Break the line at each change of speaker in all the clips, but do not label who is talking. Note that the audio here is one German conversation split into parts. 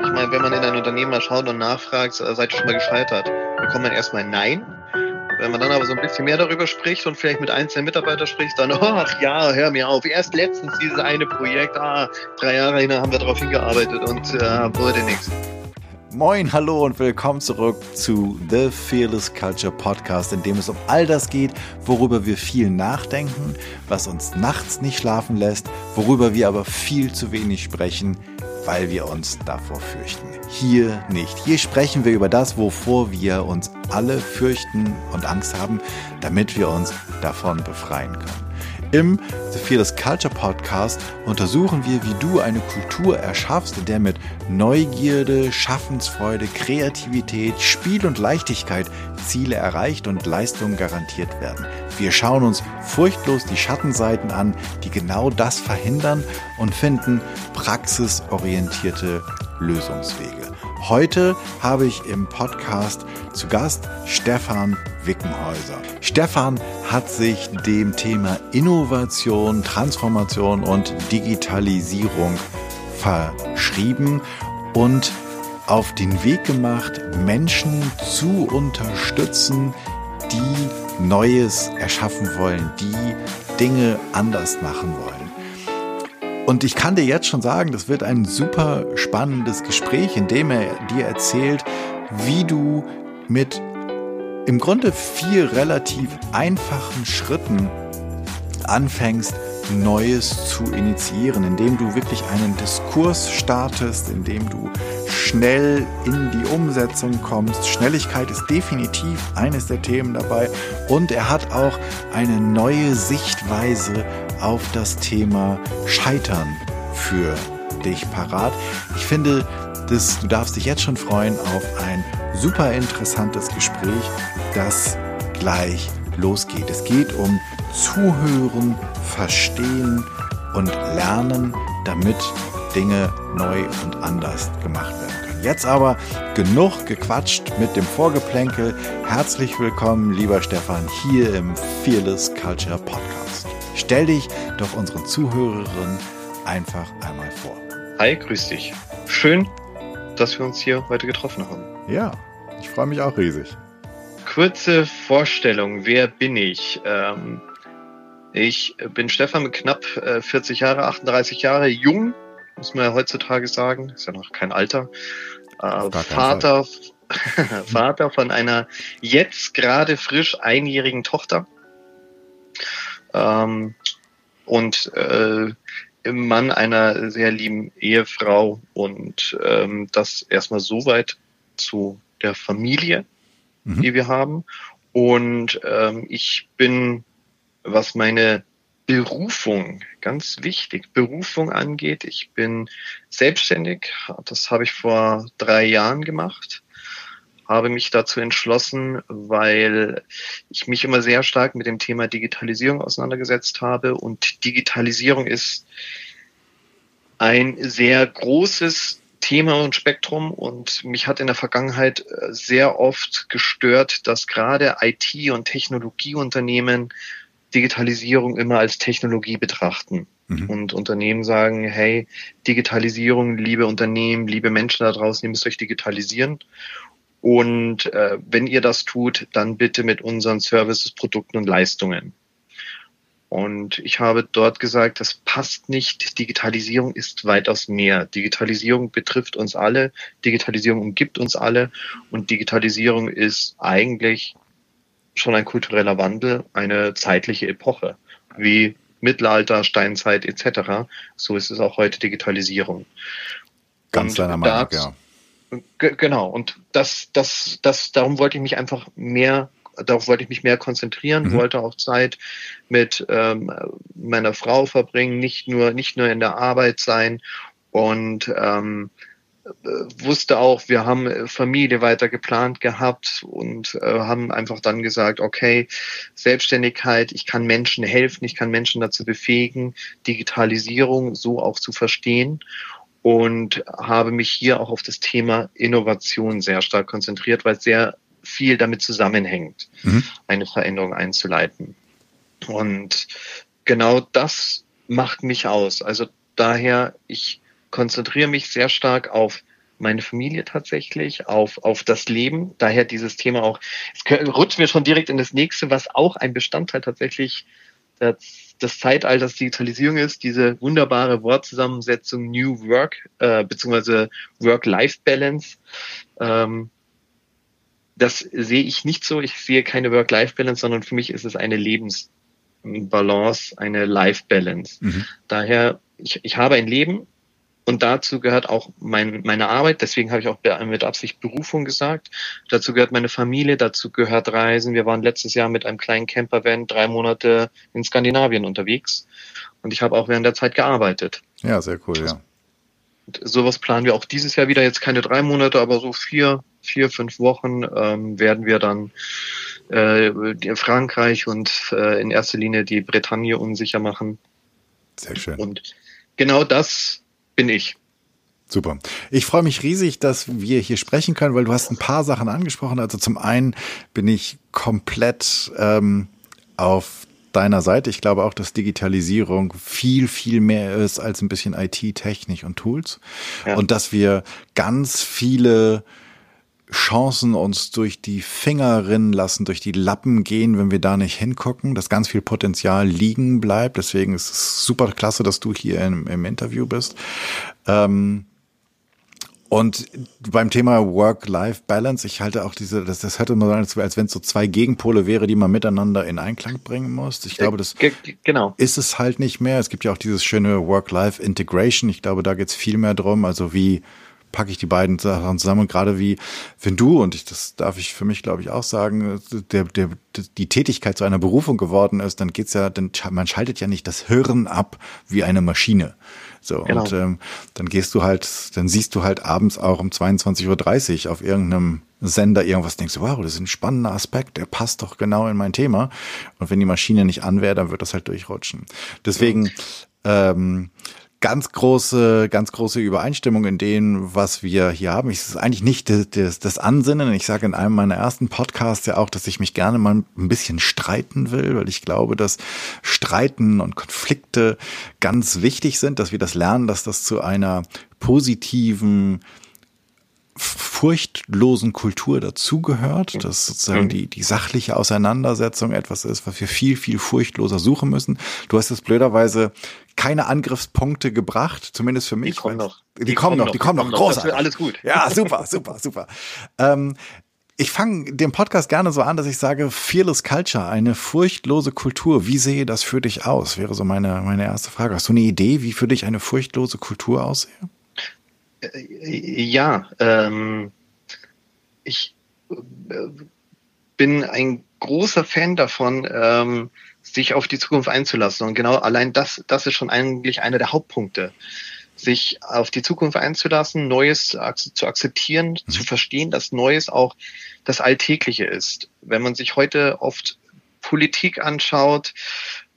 Ich meine, wenn man in ein Unternehmen mal schaut und nachfragt, äh, seid ihr schon mal gescheitert, bekommt man erstmal Nein. Wenn man dann aber so ein bisschen mehr darüber spricht und vielleicht mit einzelnen Mitarbeitern spricht, dann, ach ja, hör mir auf, erst letztens dieses eine Projekt, ah, drei Jahre hin haben wir darauf hingearbeitet und äh, wurde nichts.
Moin, hallo und willkommen zurück zu The Fearless Culture Podcast, in dem es um all das geht, worüber wir viel nachdenken, was uns nachts nicht schlafen lässt, worüber wir aber viel zu wenig sprechen, weil wir uns davor fürchten. Hier nicht. Hier sprechen wir über das, wovor wir uns alle fürchten und Angst haben, damit wir uns davon befreien können. Im The Fearless Culture Podcast untersuchen wir, wie du eine Kultur erschaffst, in der mit Neugierde, Schaffensfreude, Kreativität, Spiel und Leichtigkeit Ziele erreicht und Leistungen garantiert werden. Wir schauen uns furchtlos die Schattenseiten an, die genau das verhindern und finden praxisorientierte Lösungswege. Heute habe ich im Podcast zu Gast Stefan Wickenhäuser. Stefan hat sich dem Thema Innovation, Transformation und Digitalisierung verschrieben und auf den Weg gemacht, Menschen zu unterstützen, die Neues erschaffen wollen, die Dinge anders machen wollen. Und ich kann dir jetzt schon sagen, das wird ein super spannendes Gespräch, in dem er dir erzählt, wie du mit im Grunde vier relativ einfachen Schritten anfängst, Neues zu initiieren, indem du wirklich einen Diskurs startest, indem du schnell in die Umsetzung kommst. Schnelligkeit ist definitiv eines der Themen dabei und er hat auch eine neue Sichtweise auf das Thema Scheitern für dich parat. Ich finde, das, du darfst dich jetzt schon freuen auf ein super interessantes Gespräch, das gleich losgeht. Es geht um Zuhören, Verstehen und Lernen, damit Dinge neu und anders gemacht werden können. Jetzt aber genug gequatscht mit dem Vorgeplänkel. Herzlich willkommen, lieber Stefan, hier im Fearless Culture Podcast. Stell dich doch unseren Zuhörerinnen einfach einmal vor.
Hi, grüß dich. Schön, dass wir uns hier heute getroffen haben.
Ja, ich freue mich auch riesig.
Kurze Vorstellung, wer bin ich? Ähm, ich bin Stefan mit knapp 40 äh, Jahre, 38 Jahre, jung, muss man ja heutzutage sagen, ist ja noch kein Alter. Äh, Vater, Vater von einer jetzt gerade frisch einjährigen Tochter. Ähm, und äh, Mann einer sehr lieben Ehefrau und ähm, das erstmal soweit zu der Familie, mhm. die wir haben. Und ähm, ich bin, was meine Berufung, ganz wichtig, Berufung angeht, ich bin selbstständig. Das habe ich vor drei Jahren gemacht habe mich dazu entschlossen, weil ich mich immer sehr stark mit dem Thema Digitalisierung auseinandergesetzt habe. Und Digitalisierung ist ein sehr großes Thema und Spektrum und mich hat in der Vergangenheit äh, sehr oft gestört, dass gerade IT- und Technologieunternehmen Digitalisierung immer als Technologie betrachten. Mhm. Und Unternehmen sagen, hey, Digitalisierung, liebe Unternehmen, liebe Menschen da draußen, ihr müsst euch digitalisieren. Und äh, wenn ihr das tut, dann bitte mit unseren Services, Produkten und Leistungen. Und ich habe dort gesagt, das passt nicht. Digitalisierung ist weitaus mehr. Digitalisierung betrifft uns alle. Digitalisierung umgibt uns alle. Und Digitalisierung ist eigentlich schon ein kultureller Wandel, eine zeitliche Epoche, wie Mittelalter, Steinzeit etc. So ist es auch heute Digitalisierung.
Ganz deiner Meinung, ja
genau. Und das, das, das, darum wollte ich mich einfach mehr, darauf wollte ich mich mehr konzentrieren, mhm. wollte auch Zeit mit ähm, meiner Frau verbringen, nicht nur, nicht nur in der Arbeit sein und ähm, wusste auch, wir haben Familie weiter geplant gehabt und äh, haben einfach dann gesagt, okay, Selbstständigkeit, ich kann Menschen helfen, ich kann Menschen dazu befähigen, Digitalisierung so auch zu verstehen und habe mich hier auch auf das Thema Innovation sehr stark konzentriert, weil es sehr viel damit zusammenhängt, mhm. eine Veränderung einzuleiten. Und genau das macht mich aus. Also daher, ich konzentriere mich sehr stark auf meine Familie tatsächlich, auf, auf das Leben. Daher dieses Thema auch, es rutscht mir schon direkt in das nächste, was auch ein Bestandteil tatsächlich des, des Zeitalters Digitalisierung ist, diese wunderbare Wortzusammensetzung New Work, äh, beziehungsweise Work-Life-Balance. Ähm, das sehe ich nicht so. Ich sehe keine Work-Life-Balance, sondern für mich ist es eine Lebensbalance, eine Life-Balance. Mhm. Daher, ich, ich habe ein Leben, und dazu gehört auch mein, meine Arbeit, deswegen habe ich auch mit Absicht Berufung gesagt. Dazu gehört meine Familie, dazu gehört Reisen. Wir waren letztes Jahr mit einem kleinen Campervan drei Monate in Skandinavien unterwegs. Und ich habe auch während der Zeit gearbeitet.
Ja, sehr cool, ja.
Und sowas planen wir auch dieses Jahr wieder, jetzt keine drei Monate, aber so vier, vier, fünf Wochen ähm, werden wir dann äh, Frankreich und äh, in erster Linie die Bretagne unsicher machen.
Sehr schön.
Und genau das bin ich.
Super. Ich freue mich riesig, dass wir hier sprechen können, weil du hast ein paar Sachen angesprochen. Also zum einen bin ich komplett ähm, auf deiner Seite. Ich glaube auch, dass Digitalisierung viel, viel mehr ist als ein bisschen IT, Technik und Tools. Ja. Und dass wir ganz viele Chancen uns durch die Finger rinnen lassen, durch die Lappen gehen, wenn wir da nicht hingucken, dass ganz viel Potenzial liegen bleibt. Deswegen ist es super klasse, dass du hier im, im Interview bist. Ähm, und beim Thema Work-Life-Balance, ich halte auch diese, das, das hört immer so als wenn es so zwei Gegenpole wäre, die man miteinander in Einklang bringen muss. Ich glaube, das genau. ist es halt nicht mehr. Es gibt ja auch dieses schöne Work-Life-Integration. Ich glaube, da geht es viel mehr drum. Also wie packe ich die beiden Sachen zusammen. Und gerade wie, wenn du, und ich, das darf ich für mich, glaube ich, auch sagen, der, der, die Tätigkeit zu einer Berufung geworden ist, dann geht's ja, dann, man schaltet ja nicht das Hirn ab wie eine Maschine. So, genau. und ähm, dann gehst du halt, dann siehst du halt abends auch um 22.30 Uhr auf irgendeinem Sender irgendwas, denkst du, wow, das ist ein spannender Aspekt, der passt doch genau in mein Thema. Und wenn die Maschine nicht an wäre, dann wird das halt durchrutschen. Deswegen, ähm, ganz große, ganz große Übereinstimmung in dem, was wir hier haben. Es ist eigentlich nicht das, das Ansinnen. Ich sage in einem meiner ersten Podcasts ja auch, dass ich mich gerne mal ein bisschen streiten will, weil ich glaube, dass Streiten und Konflikte ganz wichtig sind, dass wir das lernen, dass das zu einer positiven furchtlosen Kultur dazugehört, dass sozusagen mhm. die, die sachliche Auseinandersetzung etwas ist, was wir viel, viel furchtloser suchen müssen. Du hast jetzt blöderweise keine Angriffspunkte gebracht, zumindest für mich.
Die kommen noch.
Die, die kommen noch, die kommen noch. Großartig.
Alles gut.
Ja, super, super, super. Ähm, ich fange den Podcast gerne so an, dass ich sage, Fearless Culture, eine furchtlose Kultur. Wie sehe das für dich aus? Wäre so meine, meine erste Frage. Hast du eine Idee, wie für dich eine furchtlose Kultur aussehe?
Äh, ja, ähm, ich äh, bin ein großer Fan davon, ähm, sich auf die Zukunft einzulassen. Und genau allein das, das ist schon eigentlich einer der Hauptpunkte. Sich auf die Zukunft einzulassen, Neues zu akzeptieren, mhm. zu verstehen, dass Neues auch das Alltägliche ist. Wenn man sich heute oft Politik anschaut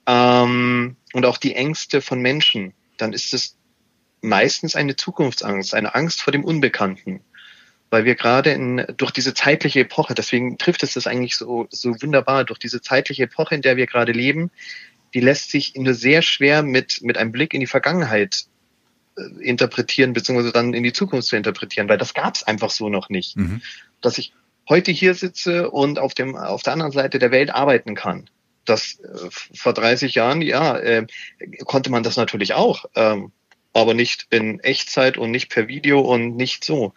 ähm, und auch die Ängste von Menschen, dann ist es meistens eine Zukunftsangst, eine Angst vor dem Unbekannten. Weil wir gerade in, durch diese zeitliche Epoche, deswegen trifft es das eigentlich so, so wunderbar, durch diese zeitliche Epoche, in der wir gerade leben, die lässt sich nur sehr schwer mit, mit einem Blick in die Vergangenheit äh, interpretieren, beziehungsweise dann in die Zukunft zu interpretieren, weil das gab es einfach so noch nicht. Mhm. Dass ich heute hier sitze und auf dem, auf der anderen Seite der Welt arbeiten kann. Das äh, vor 30 Jahren, ja, äh, konnte man das natürlich auch. Ähm, aber nicht in Echtzeit und nicht per Video und nicht so.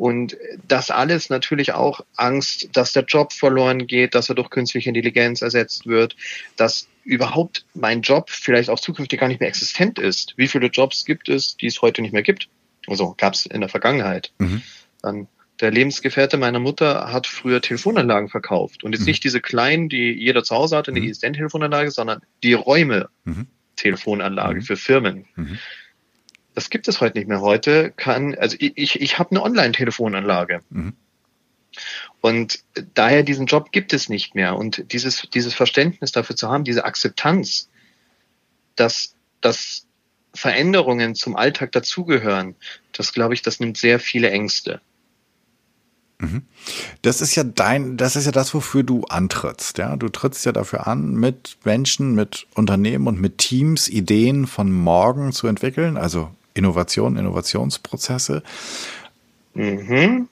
Und das alles natürlich auch Angst, dass der Job verloren geht, dass er durch künstliche Intelligenz ersetzt wird, dass überhaupt mein Job vielleicht auch zukünftig gar nicht mehr existent ist. Wie viele Jobs gibt es, die es heute nicht mehr gibt? Also gab es in der Vergangenheit. Mhm. Dann der Lebensgefährte meiner Mutter hat früher Telefonanlagen verkauft. Und jetzt mhm. nicht diese kleinen, die jeder zu Hause hatte, eine mhm. ISDN-Telefonanlage, sondern die Räume mhm. Telefonanlage mhm. für Firmen. Das gibt es heute nicht mehr. Heute kann, also ich, ich, ich habe eine Online-Telefonanlage. Mhm. Und daher diesen Job gibt es nicht mehr. Und dieses, dieses Verständnis dafür zu haben, diese Akzeptanz, dass, dass Veränderungen zum Alltag dazugehören, das glaube ich, das nimmt sehr viele Ängste.
Mhm. Das ist ja dein, das ist ja das, wofür du antrittst, ja. Du trittst ja dafür an, mit Menschen, mit Unternehmen und mit Teams Ideen von morgen zu entwickeln, also Innovation, Innovationsprozesse.
Mhm.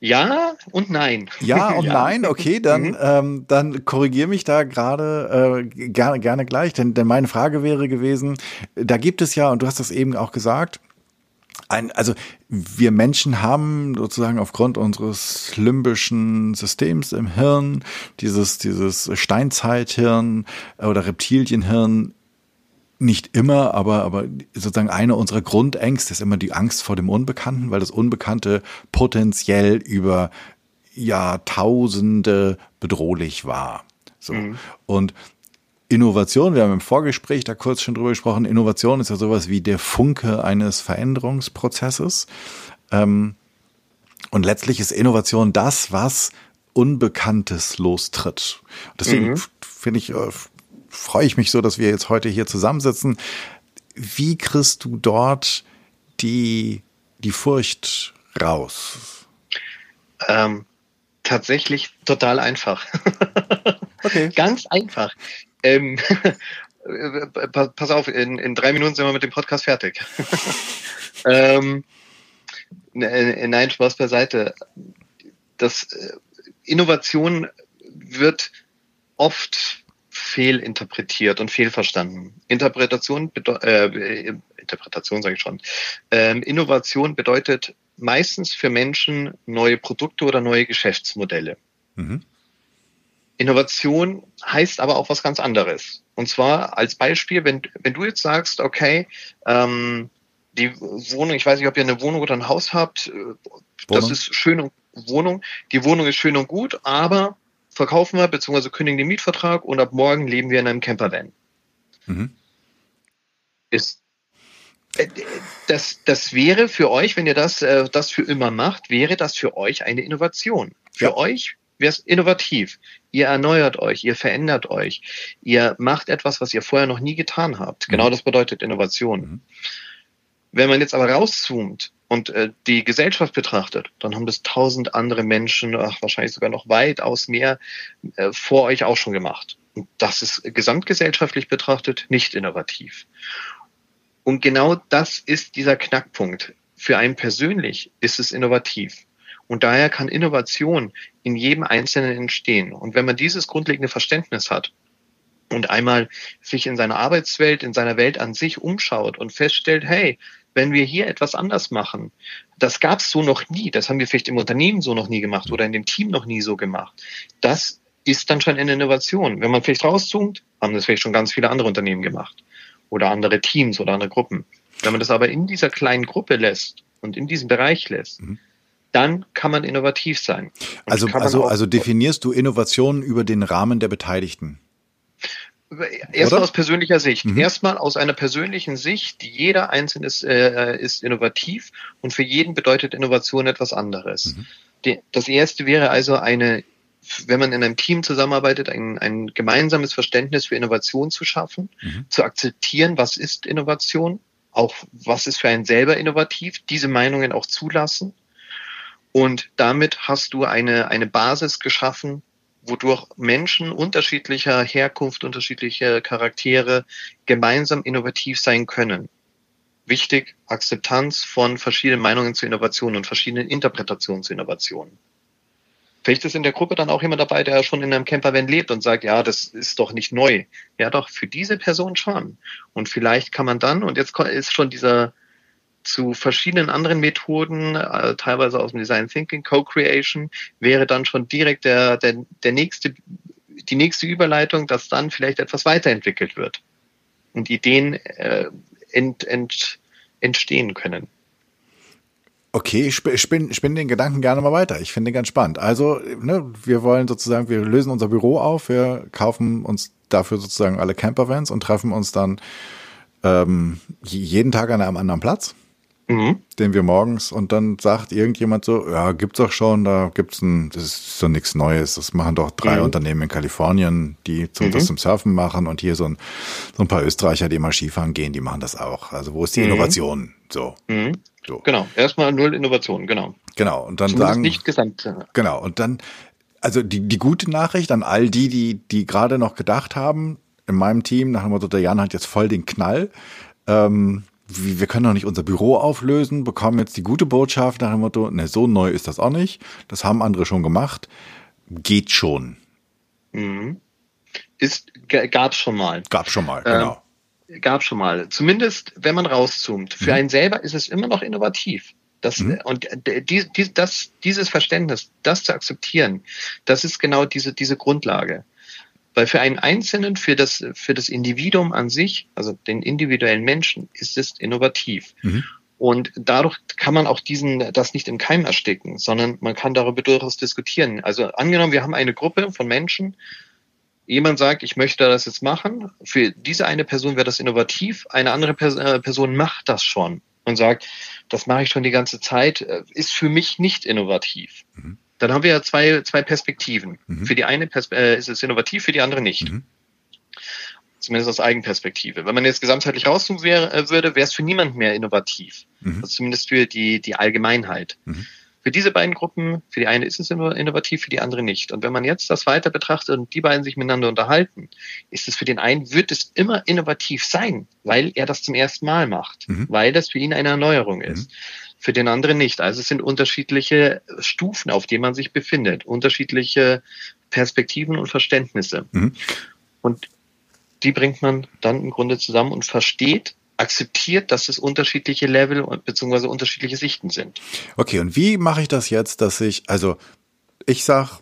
Ja und nein.
Ja und ja. nein, okay, dann, mhm. ähm, dann korrigier mich da gerade äh, gerne, gerne gleich, denn, denn meine Frage wäre gewesen, da gibt es ja, und du hast das eben auch gesagt, ein, also wir Menschen haben sozusagen aufgrund unseres limbischen Systems im Hirn, dieses, dieses Steinzeithirn oder Reptilienhirn, nicht immer, aber, aber sozusagen eine unserer Grundängste ist immer die Angst vor dem Unbekannten, weil das Unbekannte potenziell über Jahrtausende bedrohlich war. So. Mhm. Und Innovation, wir haben im Vorgespräch da kurz schon drüber gesprochen, Innovation ist ja sowas wie der Funke eines Veränderungsprozesses. Ähm, und letztlich ist Innovation das, was Unbekanntes lostritt. Deswegen mhm. finde ich, äh, freue ich mich so, dass wir jetzt heute hier zusammensitzen. Wie kriegst du dort die, die Furcht raus?
Ähm, tatsächlich total einfach. okay. Ganz einfach. Ähm, pass auf, in, in drei Minuten sind wir mit dem Podcast fertig. ähm, ne, nein, Spaß beiseite. Das äh, Innovation wird oft fehlinterpretiert und fehlverstanden. Interpretation, äh, Interpretation sage ich schon. Ähm, Innovation bedeutet meistens für Menschen neue Produkte oder neue Geschäftsmodelle. Mhm. Innovation heißt aber auch was ganz anderes. Und zwar als Beispiel, wenn, wenn du jetzt sagst, okay, ähm, die Wohnung, ich weiß nicht, ob ihr eine Wohnung oder ein Haus habt, äh, Wohnung. das ist schön und Wohnung, die Wohnung ist schön und gut, aber verkaufen wir bzw. kündigen den Mietvertrag und ab morgen leben wir in einem Campervan. Mhm. Ist äh, das, das wäre für euch, wenn ihr das, äh, das für immer macht, wäre das für euch eine Innovation. Für ja. euch wäre es innovativ. Ihr erneuert euch, ihr verändert euch, ihr macht etwas, was ihr vorher noch nie getan habt. Genau mhm. das bedeutet Innovation. Mhm. Wenn man jetzt aber rauszoomt und äh, die Gesellschaft betrachtet, dann haben das tausend andere Menschen, ach, wahrscheinlich sogar noch weitaus mehr, äh, vor euch auch schon gemacht. Und das ist gesamtgesellschaftlich betrachtet nicht innovativ. Und genau das ist dieser Knackpunkt. Für einen persönlich ist es innovativ. Und daher kann Innovation in jedem Einzelnen entstehen. Und wenn man dieses grundlegende Verständnis hat, und einmal sich in seiner Arbeitswelt, in seiner Welt an sich umschaut und feststellt, hey, wenn wir hier etwas anders machen, das gab es so noch nie, das haben wir vielleicht im Unternehmen so noch nie gemacht oder in dem Team noch nie so gemacht. Das ist dann schon eine Innovation. Wenn man vielleicht rauszoomt, haben das vielleicht schon ganz viele andere Unternehmen gemacht oder andere Teams oder andere Gruppen. Wenn man das aber in dieser kleinen Gruppe lässt und in diesem Bereich lässt, mhm. dann kann man innovativ sein.
Und also, also, also definierst du Innovationen über den Rahmen der Beteiligten?
Erstmal aus persönlicher Sicht. Mhm. Erstmal aus einer persönlichen Sicht. Jeder Einzelne ist, äh, ist innovativ und für jeden bedeutet Innovation etwas anderes. Mhm. Die, das erste wäre also eine, wenn man in einem Team zusammenarbeitet, ein, ein gemeinsames Verständnis für Innovation zu schaffen, mhm. zu akzeptieren, was ist Innovation, auch was ist für einen selber innovativ, diese Meinungen auch zulassen. Und damit hast du eine, eine Basis geschaffen, wodurch Menschen unterschiedlicher Herkunft, unterschiedliche Charaktere gemeinsam innovativ sein können. Wichtig, Akzeptanz von verschiedenen Meinungen zu Innovationen und verschiedenen Interpretationen zu Innovationen. Vielleicht ist in der Gruppe dann auch jemand dabei, der schon in einem Campervan lebt und sagt, ja, das ist doch nicht neu. Ja, doch, für diese Person schon. Und vielleicht kann man dann, und jetzt ist schon dieser, zu verschiedenen anderen Methoden, äh, teilweise aus dem Design Thinking, Co-Creation, wäre dann schon direkt der, der, der nächste, die nächste Überleitung, dass dann vielleicht etwas weiterentwickelt wird und Ideen äh, ent, ent, entstehen können.
Okay, ich spinne spinn den Gedanken gerne mal weiter. Ich finde den ganz spannend. Also, ne, wir wollen sozusagen, wir lösen unser Büro auf, wir kaufen uns dafür sozusagen alle Campervans und treffen uns dann ähm, jeden Tag an einem anderen Platz mhm. den wir morgens und dann sagt irgendjemand so, ja, gibt's doch schon, da gibt's ein, das ist so nichts Neues. Das machen doch drei mhm. Unternehmen in Kalifornien, die zu, mhm. das zum Surfen machen und hier so ein, so ein paar Österreicher, die mal Skifahren gehen, die machen das auch. Also wo ist die mhm. Innovation? So.
Mhm. so. Genau, erstmal null Innovation, genau.
Genau, und dann Zumindest sagen.
Nicht gesamt.
Genau, und dann, also die, die gute Nachricht an all die, die, die gerade noch gedacht haben, in meinem Team, nach dem Motto, der Jan hat jetzt voll den Knall. Ähm, wir können doch nicht unser Büro auflösen, bekommen jetzt die gute Botschaft nach dem Motto, ne, so neu ist das auch nicht. Das haben andere schon gemacht. Geht schon.
Mhm. Ist, gab's schon mal.
Gab's schon mal, genau.
Ähm, gab's schon mal. Zumindest, wenn man rauszoomt. Für mhm. einen selber ist es immer noch innovativ. Das, mhm. Und die, die, das, dieses Verständnis, das zu akzeptieren, das ist genau diese, diese Grundlage. Weil für einen Einzelnen, für das, für das Individuum an sich, also den individuellen Menschen, ist es innovativ. Mhm. Und dadurch kann man auch diesen, das nicht im Keim ersticken, sondern man kann darüber durchaus diskutieren. Also angenommen, wir haben eine Gruppe von Menschen, jemand sagt, ich möchte das jetzt machen. Für diese eine Person wäre das innovativ, eine andere äh, Person macht das schon und sagt, das mache ich schon die ganze Zeit, äh, ist für mich nicht innovativ. Mhm. Dann haben wir ja zwei, zwei Perspektiven. Mhm. Für die eine Pers äh, ist es innovativ, für die andere nicht. Mhm. Zumindest aus Eigenperspektive. Wenn man jetzt gesamtheitlich rauszoomen wär, äh, würde, wäre es für niemand mehr innovativ. Mhm. Also zumindest für die, die Allgemeinheit. Mhm. Für diese beiden Gruppen, für die eine ist es innovativ, für die andere nicht. Und wenn man jetzt das weiter betrachtet und die beiden sich miteinander unterhalten, ist es für den einen, wird es immer innovativ sein, weil er das zum ersten Mal macht, mhm. weil das für ihn eine Erneuerung ist. Für den anderen nicht. Also es sind unterschiedliche Stufen, auf denen man sich befindet, unterschiedliche Perspektiven und Verständnisse. Mhm. Und die bringt man dann im Grunde zusammen und versteht, akzeptiert, dass es unterschiedliche Level bzw. unterschiedliche Sichten sind.
Okay, und wie mache ich das jetzt, dass ich, also ich sag,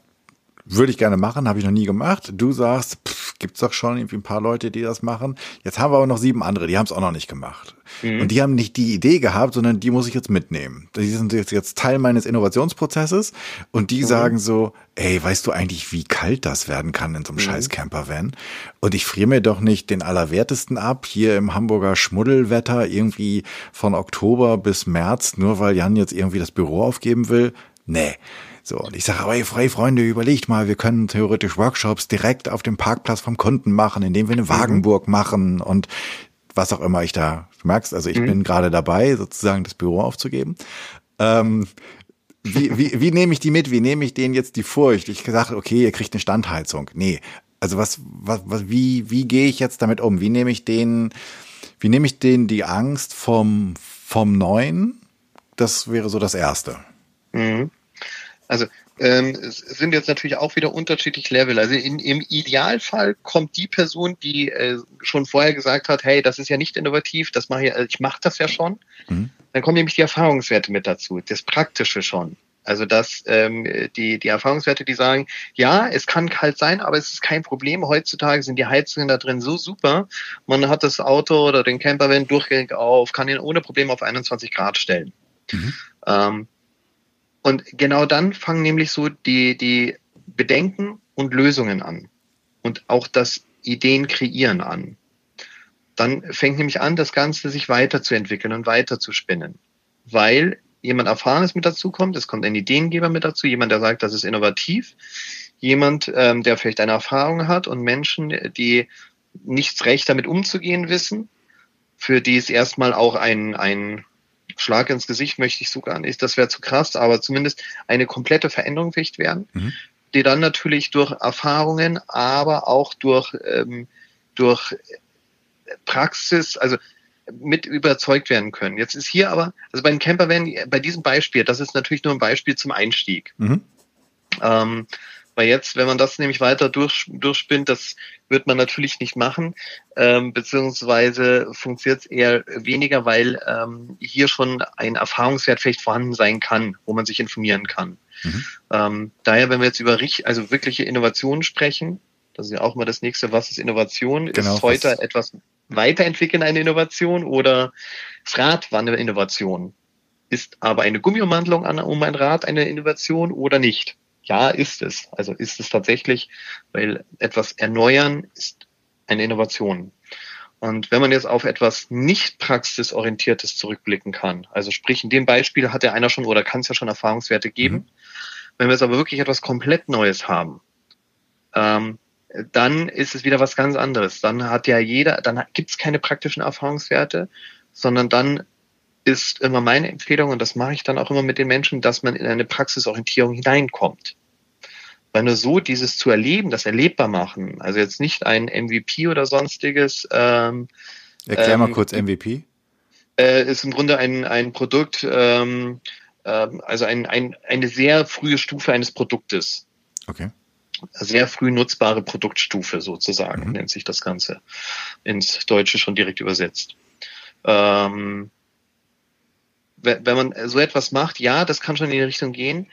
würde ich gerne machen, habe ich noch nie gemacht. Du sagst, pff, gibt's doch schon irgendwie ein paar Leute, die das machen. Jetzt haben wir aber noch sieben andere, die haben es auch noch nicht gemacht. Mhm. Und die haben nicht die Idee gehabt, sondern die muss ich jetzt mitnehmen. Die sind jetzt, jetzt Teil meines Innovationsprozesses und die mhm. sagen so, ey, weißt du eigentlich, wie kalt das werden kann in so einem mhm. scheiß Campervan? Und ich friere mir doch nicht den Allerwertesten ab, hier im Hamburger Schmuddelwetter, irgendwie von Oktober bis März, nur weil Jan jetzt irgendwie das Büro aufgeben will. Nee. So, und ich sage, hey, Freunde, überlegt mal, wir können theoretisch Workshops direkt auf dem Parkplatz vom Kunden machen, indem wir eine mhm. Wagenburg machen und was auch immer ich da, du merkst, also ich mhm. bin gerade dabei, sozusagen das Büro aufzugeben. Ähm, wie, wie, wie nehme ich die mit? Wie nehme ich denen jetzt die Furcht? Ich sage, okay, ihr kriegt eine Standheizung. Nee, also was, was, was wie, wie gehe ich jetzt damit um? Wie nehme ich denen, wie nehme ich denen die Angst vom, vom Neuen? Das wäre so das Erste.
Mhm. Also ähm, es sind jetzt natürlich auch wieder unterschiedlich Level. Also in, im Idealfall kommt die Person, die äh, schon vorher gesagt hat, hey, das ist ja nicht innovativ, das mache ich, äh, ich mache das ja schon. Mhm. Dann kommen nämlich die Erfahrungswerte mit dazu, das Praktische schon. Also dass ähm, die, die Erfahrungswerte, die sagen, ja, es kann kalt sein, aber es ist kein Problem. Heutzutage sind die Heizungen da drin so super. Man hat das Auto oder den Campervan durchgängig auf, kann ihn ohne Probleme auf 21 Grad stellen. Mhm. Ähm, und genau dann fangen nämlich so die, die Bedenken und Lösungen an. Und auch das Ideen kreieren an. Dann fängt nämlich an, das Ganze sich weiterzuentwickeln und weiterzuspinnen. Weil jemand Erfahrenes mit dazu kommt, es kommt ein Ideengeber mit dazu, jemand, der sagt, das ist innovativ, jemand, ähm, der vielleicht eine Erfahrung hat und Menschen, die nichts recht damit umzugehen wissen, für die es erstmal auch ein, ein Schlag ins Gesicht möchte ich sogar nicht, das wäre zu krass, aber zumindest eine komplette Veränderung vielleicht werden, mhm. die dann natürlich durch Erfahrungen, aber auch durch, ähm, durch Praxis, also mit überzeugt werden können. Jetzt ist hier aber, also bei den Campervan, bei diesem Beispiel, das ist natürlich nur ein Beispiel zum Einstieg. Mhm. Ähm, weil jetzt, wenn man das nämlich weiter durch, durchspinnt, das wird man natürlich nicht machen, ähm, beziehungsweise funktioniert es eher weniger, weil ähm, hier schon ein Erfahrungswert vielleicht vorhanden sein kann, wo man sich informieren kann. Mhm. Ähm, daher, wenn wir jetzt über also wirkliche Innovationen sprechen, das ist ja auch mal das nächste, was ist Innovation? Genau, ist heute was? etwas weiterentwickeln eine Innovation oder das Rad war eine Innovation? Ist aber eine Gummiumwandlung an, um ein Rad eine Innovation oder nicht? Ja, ist es. Also ist es tatsächlich, weil etwas erneuern ist eine Innovation. Und wenn man jetzt auf etwas nicht praxisorientiertes zurückblicken kann, also sprich in dem Beispiel hat ja einer schon oder kann es ja schon Erfahrungswerte geben, mhm. wenn wir jetzt aber wirklich etwas komplett Neues haben, ähm, dann ist es wieder was ganz anderes. Dann hat ja jeder, dann gibt es keine praktischen Erfahrungswerte, sondern dann ist immer meine Empfehlung, und das mache ich dann auch immer mit den Menschen, dass man in eine Praxisorientierung hineinkommt. Weil nur so dieses zu erleben, das erlebbar machen, also jetzt nicht ein MVP oder sonstiges. Ähm,
Erklär mal ähm, kurz MVP.
äh, ist im Grunde ein, ein Produkt, ähm, äh, also ein, ein, eine sehr frühe Stufe eines Produktes.
Okay.
Sehr früh nutzbare Produktstufe sozusagen, mhm. nennt sich das Ganze ins Deutsche schon direkt übersetzt. Ähm, wenn man so etwas macht, ja, das kann schon in die Richtung gehen,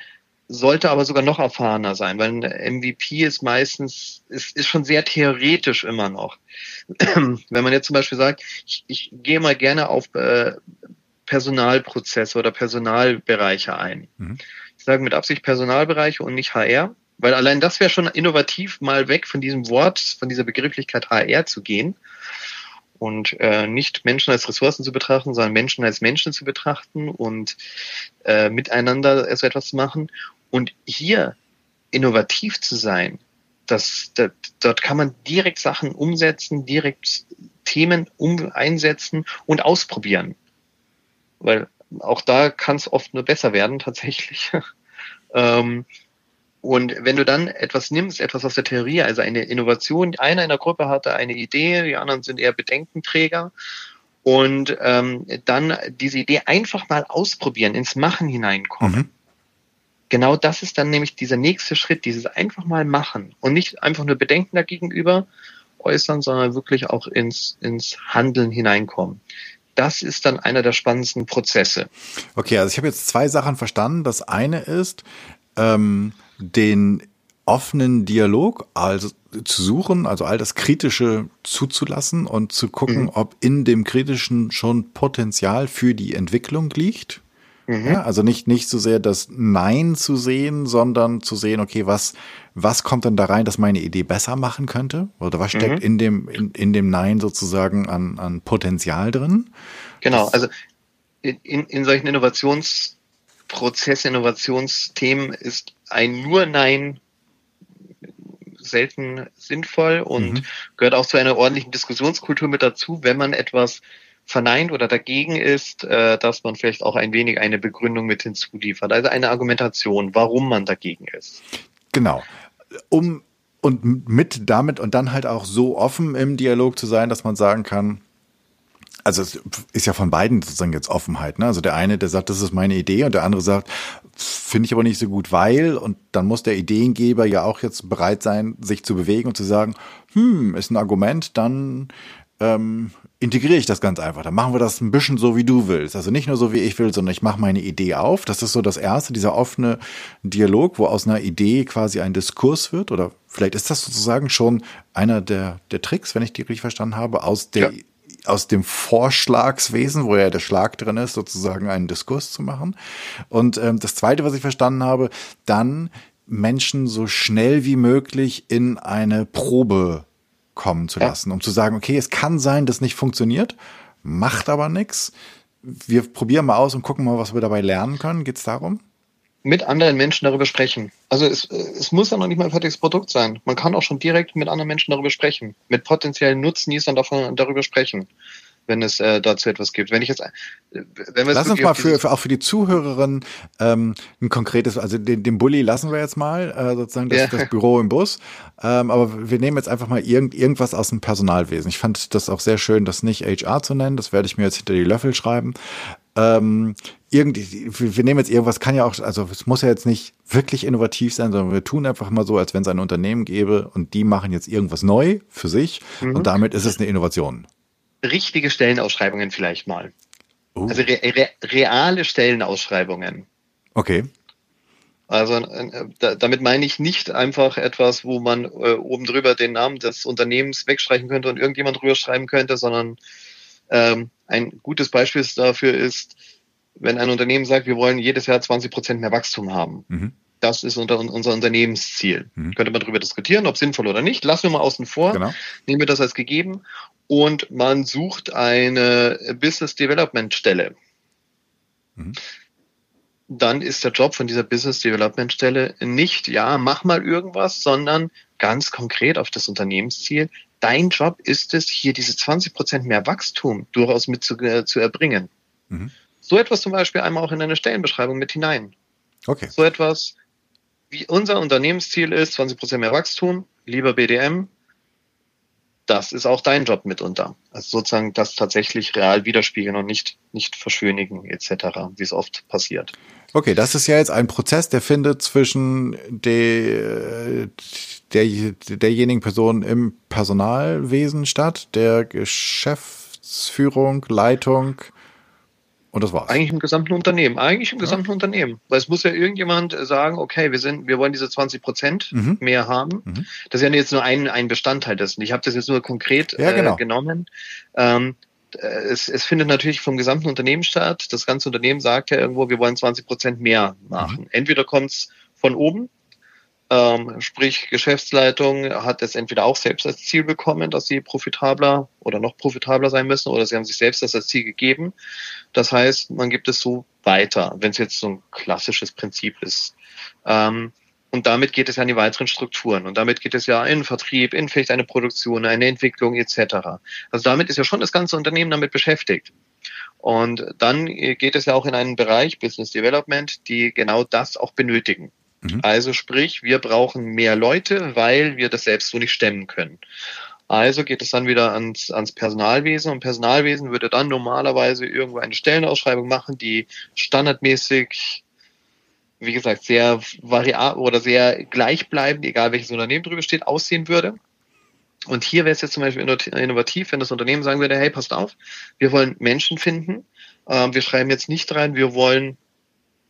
sollte aber sogar noch erfahrener sein, weil ein MVP ist meistens, ist, ist schon sehr theoretisch immer noch. Wenn man jetzt zum Beispiel sagt, ich, ich gehe mal gerne auf äh, Personalprozesse oder Personalbereiche ein. Mhm. Ich sage mit Absicht Personalbereiche und nicht HR, weil allein das wäre schon innovativ, mal weg von diesem Wort, von dieser Begrifflichkeit HR zu gehen und äh, nicht Menschen als Ressourcen zu betrachten, sondern Menschen als Menschen zu betrachten und äh, miteinander so etwas zu machen. Und hier innovativ zu sein, das, das, dort kann man direkt Sachen umsetzen, direkt Themen um, einsetzen und ausprobieren. Weil auch da kann es oft nur besser werden tatsächlich. ähm, und wenn du dann etwas nimmst, etwas aus der Theorie, also eine Innovation, einer in der Gruppe hatte eine Idee, die anderen sind eher Bedenkenträger und ähm, dann diese Idee einfach mal ausprobieren, ins Machen hineinkommen. Mhm. Genau das ist dann nämlich dieser nächste Schritt, dieses einfach mal machen und nicht einfach nur Bedenken dagegenüber äußern, sondern wirklich auch ins, ins Handeln hineinkommen das ist dann einer der spannendsten Prozesse.
Okay, also ich habe jetzt zwei Sachen verstanden. Das eine ist, ähm, den offenen Dialog also zu suchen, also all das Kritische zuzulassen und zu gucken, mhm. ob in dem Kritischen schon Potenzial für die Entwicklung liegt. Mhm. Ja, also nicht, nicht so sehr das Nein zu sehen, sondern zu sehen, okay, was, was kommt denn da rein, dass meine Idee besser machen könnte? Oder was steckt mhm. in dem, in, in dem Nein sozusagen an, an Potenzial drin?
Genau, also in, in solchen Innovations, Prozessinnovationsthemen ist ein nur Nein selten sinnvoll und mhm. gehört auch zu einer ordentlichen Diskussionskultur mit dazu, wenn man etwas verneint oder dagegen ist, äh, dass man vielleicht auch ein wenig eine Begründung mit hinzuliefert. Also eine Argumentation, warum man dagegen ist.
Genau. Um und mit damit und dann halt auch so offen im Dialog zu sein, dass man sagen kann, also es ist ja von beiden sozusagen jetzt Offenheit. Ne? Also der eine, der sagt, das ist meine Idee und der andere sagt, finde ich aber nicht so gut, weil und dann muss der Ideengeber ja auch jetzt bereit sein, sich zu bewegen und zu sagen, hm, ist ein Argument, dann ähm, integriere ich das ganz einfach. Dann machen wir das ein bisschen so, wie du willst. Also nicht nur so, wie ich will, sondern ich mache meine Idee auf. Das ist so das Erste, dieser offene Dialog, wo aus einer Idee quasi ein Diskurs wird. Oder vielleicht ist das sozusagen schon einer der, der Tricks, wenn ich die richtig verstanden habe, aus der ja aus dem Vorschlagswesen, wo ja der Schlag drin ist, sozusagen einen Diskurs zu machen. Und ähm, das Zweite, was ich verstanden habe, dann Menschen so schnell wie möglich in eine Probe kommen zu lassen, um zu sagen, okay, es kann sein, dass nicht funktioniert, macht aber nichts. Wir probieren mal aus und gucken mal, was wir dabei lernen können. Geht es darum?
Mit anderen Menschen darüber sprechen. Also es, es muss ja noch nicht mal ein fertiges Produkt sein. Man kann auch schon direkt mit anderen Menschen darüber sprechen, mit potenziellen Nutznießern davon darüber sprechen, wenn es äh, dazu etwas gibt. Wenn ich jetzt,
wenn wir lass uns mal für, für auch für die Zuhörerinnen ähm, ein konkretes, also den, den Bulli lassen wir jetzt mal äh, sozusagen das, ja. das Büro im Bus, ähm, aber wir nehmen jetzt einfach mal irgend, irgendwas aus dem Personalwesen. Ich fand das auch sehr schön, das nicht HR zu nennen. Das werde ich mir jetzt hinter die Löffel schreiben ähm, irgendwie, wir nehmen jetzt irgendwas, kann ja auch, also es muss ja jetzt nicht wirklich innovativ sein, sondern wir tun einfach mal so, als wenn es ein Unternehmen gäbe und die machen jetzt irgendwas neu für sich mhm. und damit ist es eine Innovation.
Richtige Stellenausschreibungen vielleicht mal. Uh. Also re re reale Stellenausschreibungen.
Okay.
Also äh, da, damit meine ich nicht einfach etwas, wo man äh, oben drüber den Namen des Unternehmens wegstreichen könnte und irgendjemand drüber schreiben könnte, sondern ähm, ein gutes Beispiel dafür ist, wenn ein Unternehmen sagt, wir wollen jedes Jahr 20 Prozent mehr Wachstum haben. Mhm. Das ist unter, unser Unternehmensziel. Mhm. Könnte man darüber diskutieren, ob sinnvoll oder nicht. Lassen wir mal außen vor. Genau. Nehmen wir das als gegeben. Und man sucht eine Business Development Stelle. Mhm. Dann ist der Job von dieser Business Development Stelle nicht, ja, mach mal irgendwas, sondern ganz konkret auf das Unternehmensziel dein Job ist es, hier diese 20 Prozent mehr Wachstum durchaus mit zu, äh, zu erbringen. Mhm. So etwas zum Beispiel einmal auch in eine Stellenbeschreibung mit hinein. Okay. So etwas, wie unser Unternehmensziel ist, 20 Prozent mehr Wachstum, lieber BDM, das ist auch dein Job mitunter. Also sozusagen das tatsächlich real widerspiegeln und nicht, nicht verschönigen etc., wie es oft passiert.
Okay, das ist ja jetzt ein Prozess, der findet zwischen der, der, derjenigen Person im Personalwesen statt, der Geschäftsführung, Leitung, und das war's.
Eigentlich im gesamten Unternehmen. Eigentlich im gesamten ja. Unternehmen. Weil es muss ja irgendjemand sagen, okay, wir sind, wir wollen diese 20 Prozent mhm. mehr haben. Mhm. Das ist ja jetzt nur ein, ein Bestandteil dessen. Ich habe das jetzt nur konkret ja, genau. äh, genommen. Ähm, äh, es, es findet natürlich vom gesamten Unternehmen statt. Das ganze Unternehmen sagt ja irgendwo, wir wollen 20 Prozent mehr machen. Mhm. Entweder kommt's von oben, ähm, sprich, Geschäftsleitung hat es entweder auch selbst als Ziel bekommen, dass sie profitabler oder noch profitabler sein müssen, oder sie haben sich selbst das als Ziel gegeben. Das heißt, man gibt es so weiter, wenn es jetzt so ein klassisches Prinzip ist. Ähm, und damit geht es ja in die weiteren Strukturen. Und damit geht es ja in Vertrieb, in vielleicht eine Produktion, eine Entwicklung etc. Also damit ist ja schon das ganze Unternehmen damit beschäftigt. Und dann geht es ja auch in einen Bereich Business Development, die genau das auch benötigen. Mhm. Also sprich, wir brauchen mehr Leute, weil wir das selbst so nicht stemmen können. Also geht es dann wieder ans, ans Personalwesen und Personalwesen würde dann normalerweise irgendwo eine Stellenausschreibung machen, die standardmäßig, wie gesagt, sehr variabel oder sehr gleichbleibend, egal welches Unternehmen drüber steht, aussehen würde. Und hier wäre es jetzt zum Beispiel innovativ, wenn das Unternehmen sagen würde, hey, passt auf, wir wollen Menschen finden. Ähm, wir schreiben jetzt nicht rein, wir wollen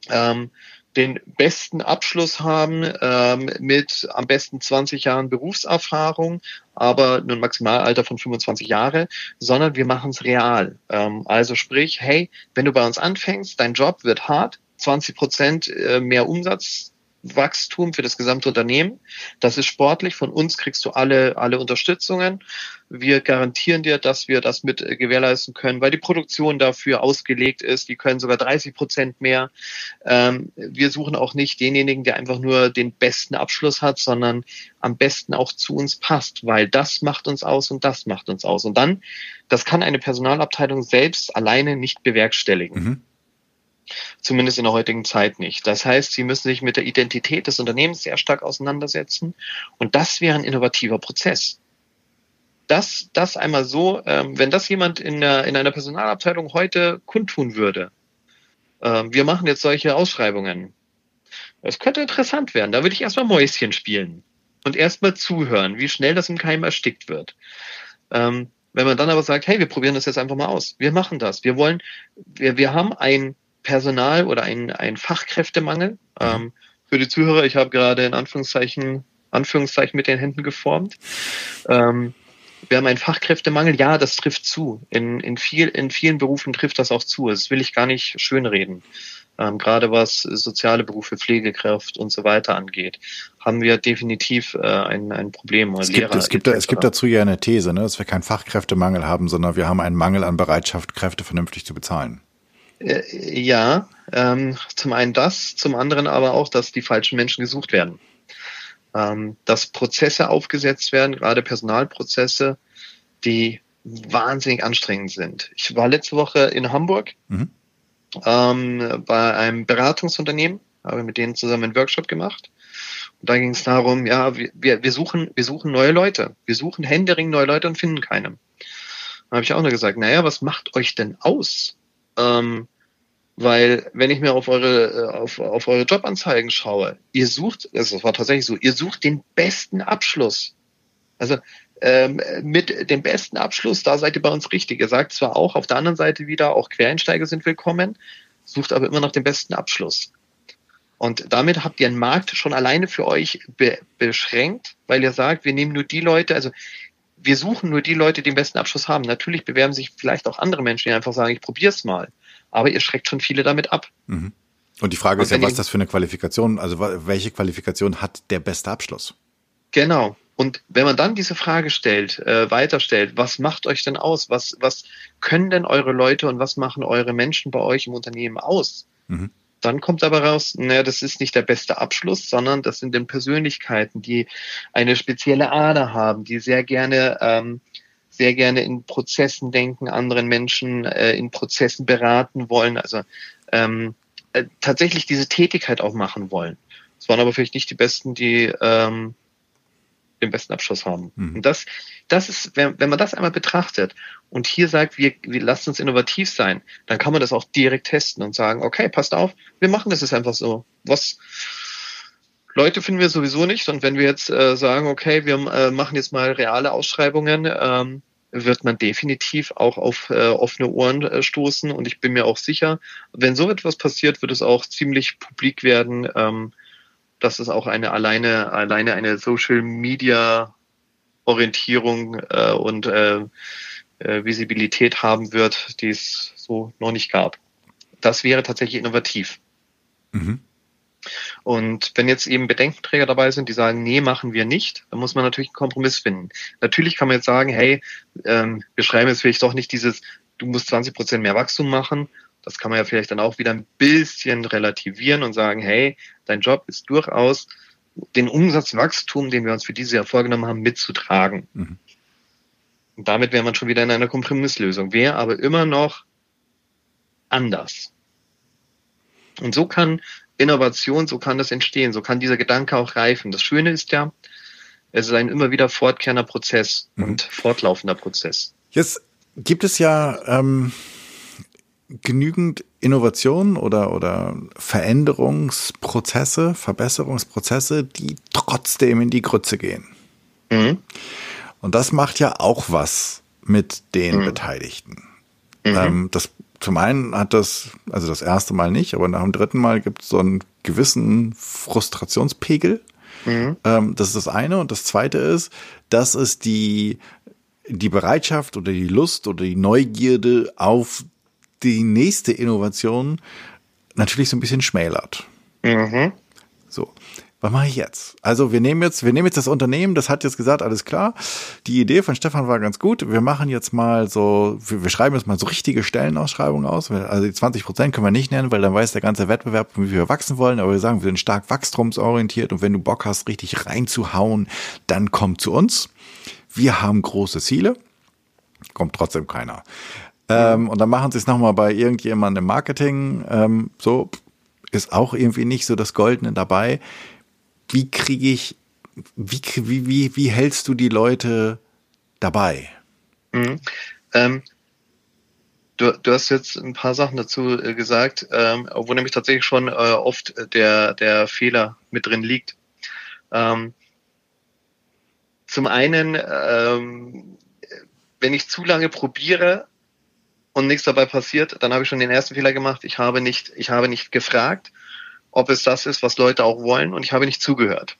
ähm, den besten Abschluss haben ähm, mit am besten 20 Jahren Berufserfahrung, aber nur ein Maximalalter von 25 Jahre, sondern wir machen es real. Ähm, also sprich, hey, wenn du bei uns anfängst, dein Job wird hart, 20 Prozent äh, mehr Umsatz Wachstum für das gesamte Unternehmen. Das ist sportlich. Von uns kriegst du alle, alle Unterstützungen. Wir garantieren dir, dass wir das mit äh, gewährleisten können, weil die Produktion dafür ausgelegt ist. Die können sogar 30 Prozent mehr. Ähm, wir suchen auch nicht denjenigen, der einfach nur den besten Abschluss hat, sondern am besten auch zu uns passt, weil das macht uns aus und das macht uns aus. Und dann, das kann eine Personalabteilung selbst alleine nicht bewerkstelligen. Mhm. Zumindest in der heutigen Zeit nicht. Das heißt, sie müssen sich mit der Identität des Unternehmens sehr stark auseinandersetzen. Und das wäre ein innovativer Prozess. Das, das einmal so, ähm, wenn das jemand in, der, in einer Personalabteilung heute kundtun würde, ähm, wir machen jetzt solche Ausschreibungen. Das könnte interessant werden. Da würde ich erstmal Mäuschen spielen und erstmal zuhören, wie schnell das im Keim erstickt wird. Ähm, wenn man dann aber sagt, hey, wir probieren das jetzt einfach mal aus. Wir machen das. Wir wollen, wir, wir haben ein Personal oder ein, ein Fachkräftemangel. Mhm. Ähm, für die Zuhörer, ich habe gerade in Anführungszeichen, Anführungszeichen mit den Händen geformt. Ähm, wir haben einen Fachkräftemangel, ja, das trifft zu. In, in, viel, in vielen Berufen trifft das auch zu. Das will ich gar nicht schönreden. Ähm, gerade was soziale Berufe, Pflegekraft und so weiter angeht, haben wir definitiv äh, ein, ein Problem.
Es gibt, es, gibt, es gibt dazu ja eine These, ne, dass wir keinen Fachkräftemangel haben, sondern wir haben einen Mangel an Bereitschaft, Kräfte vernünftig zu bezahlen.
Äh, ja, ähm, zum einen das, zum anderen aber auch, dass die falschen Menschen gesucht werden. Ähm, dass Prozesse aufgesetzt werden, gerade Personalprozesse, die wahnsinnig anstrengend sind. Ich war letzte Woche in Hamburg mhm. ähm, bei einem Beratungsunternehmen, habe mit denen zusammen einen Workshop gemacht. Und da ging es darum, ja, wir, wir, suchen, wir suchen neue Leute. Wir suchen Händering neue Leute und finden keine. Da habe ich auch nur gesagt, naja, was macht euch denn aus? Ähm, weil wenn ich mir auf eure, äh, auf, auf eure Jobanzeigen schaue, ihr sucht, also es war tatsächlich so, ihr sucht den besten Abschluss. Also ähm, mit dem besten Abschluss, da seid ihr bei uns richtig. Ihr sagt zwar auch auf der anderen Seite wieder, auch Quereinsteiger sind willkommen, sucht aber immer nach dem besten Abschluss. Und damit habt ihr einen Markt schon alleine für euch be beschränkt, weil ihr sagt, wir nehmen nur die Leute, also wir suchen nur die Leute, die den besten Abschluss haben. Natürlich bewerben sich vielleicht auch andere Menschen, die einfach sagen, ich probiere es mal aber ihr schreckt schon viele damit ab.
Mhm. Und die Frage Und ist ja, was das für eine Qualifikation, also welche Qualifikation hat der beste Abschluss?
Genau. Und wenn man dann diese Frage stellt, äh, weiterstellt, was macht euch denn aus? Was, was können denn eure Leute und was machen eure Menschen bei euch im Unternehmen aus? Mhm. Dann kommt aber raus, naja, das ist nicht der beste Abschluss, sondern das sind dann Persönlichkeiten, die eine spezielle Ader haben, die sehr gerne ähm, sehr gerne in Prozessen denken, anderen Menschen äh, in Prozessen beraten wollen, also ähm, äh, tatsächlich diese Tätigkeit auch machen wollen. Es waren aber vielleicht nicht die Besten, die ähm, den besten Abschluss haben. Mhm. Und das, das ist, wenn, wenn man das einmal betrachtet und hier sagt, wir, wir lassen uns innovativ sein, dann kann man das auch direkt testen und sagen, okay, passt auf, wir machen das jetzt einfach so. Was Leute finden wir sowieso nicht. Und wenn wir jetzt äh, sagen, okay, wir äh, machen jetzt mal reale Ausschreibungen, ähm, wird man definitiv auch auf äh, offene Ohren äh, stoßen. Und ich bin mir auch sicher, wenn so etwas passiert, wird es auch ziemlich publik werden. Ähm, dass es auch eine alleine, alleine eine Social Media Orientierung äh, und äh, äh, Visibilität haben wird, die es so noch nicht gab. Das wäre tatsächlich innovativ. Mhm. Und wenn jetzt eben Bedenkenträger dabei sind, die sagen, nee, machen wir nicht, dann muss man natürlich einen Kompromiss finden. Natürlich kann man jetzt sagen, hey, ähm, wir schreiben jetzt vielleicht doch nicht dieses, du musst 20 Prozent mehr Wachstum machen, das kann man ja vielleicht dann auch wieder ein bisschen relativieren und sagen, hey, dein Job ist durchaus den Umsatzwachstum, den wir uns für dieses Jahr vorgenommen haben, mitzutragen. Mhm. Und damit wäre man schon wieder in einer Kompromisslösung. Wäre aber immer noch anders. Und so kann Innovation, so kann das entstehen, so kann dieser Gedanke auch reifen. Das Schöne ist ja, es ist ein immer wieder fortkehrender Prozess mhm. und fortlaufender Prozess.
Jetzt gibt es ja ähm, genügend Innovationen oder, oder Veränderungsprozesse, Verbesserungsprozesse, die trotzdem in die Grütze gehen. Mhm. Und das macht ja auch was mit den mhm. Beteiligten. Mhm. Ähm, das zum einen hat das, also das erste Mal nicht, aber nach dem dritten Mal gibt es so einen gewissen Frustrationspegel. Mhm. Ähm, das ist das eine. Und das zweite ist, dass es die, die Bereitschaft oder die Lust oder die Neugierde auf die nächste Innovation natürlich so ein bisschen schmälert. Mhm. Was mache ich jetzt? Also wir nehmen jetzt, wir nehmen jetzt das Unternehmen, das hat jetzt gesagt, alles klar. Die Idee von Stefan war ganz gut. Wir machen jetzt mal so, wir, wir schreiben jetzt mal so richtige Stellenausschreibungen aus. Also die 20 Prozent können wir nicht nennen, weil dann weiß der ganze Wettbewerb, wie wir wachsen wollen. Aber wir sagen, wir sind stark wachstumsorientiert und wenn du Bock hast, richtig reinzuhauen, dann komm zu uns. Wir haben große Ziele. Kommt trotzdem keiner. Ähm, und dann machen sie es nochmal bei irgendjemandem im Marketing. Ähm, so ist auch irgendwie nicht so das Goldene dabei. Wie kriege ich, wie, wie, wie, wie hältst du die Leute dabei? Mhm.
Ähm, du, du hast jetzt ein paar Sachen dazu äh, gesagt, ähm, wo nämlich tatsächlich schon äh, oft der, der Fehler mit drin liegt. Ähm, zum einen, ähm, wenn ich zu lange probiere, und nichts dabei passiert, dann habe ich schon den ersten Fehler gemacht. Ich habe nicht, ich habe nicht gefragt, ob es das ist, was Leute auch wollen, und ich habe nicht zugehört.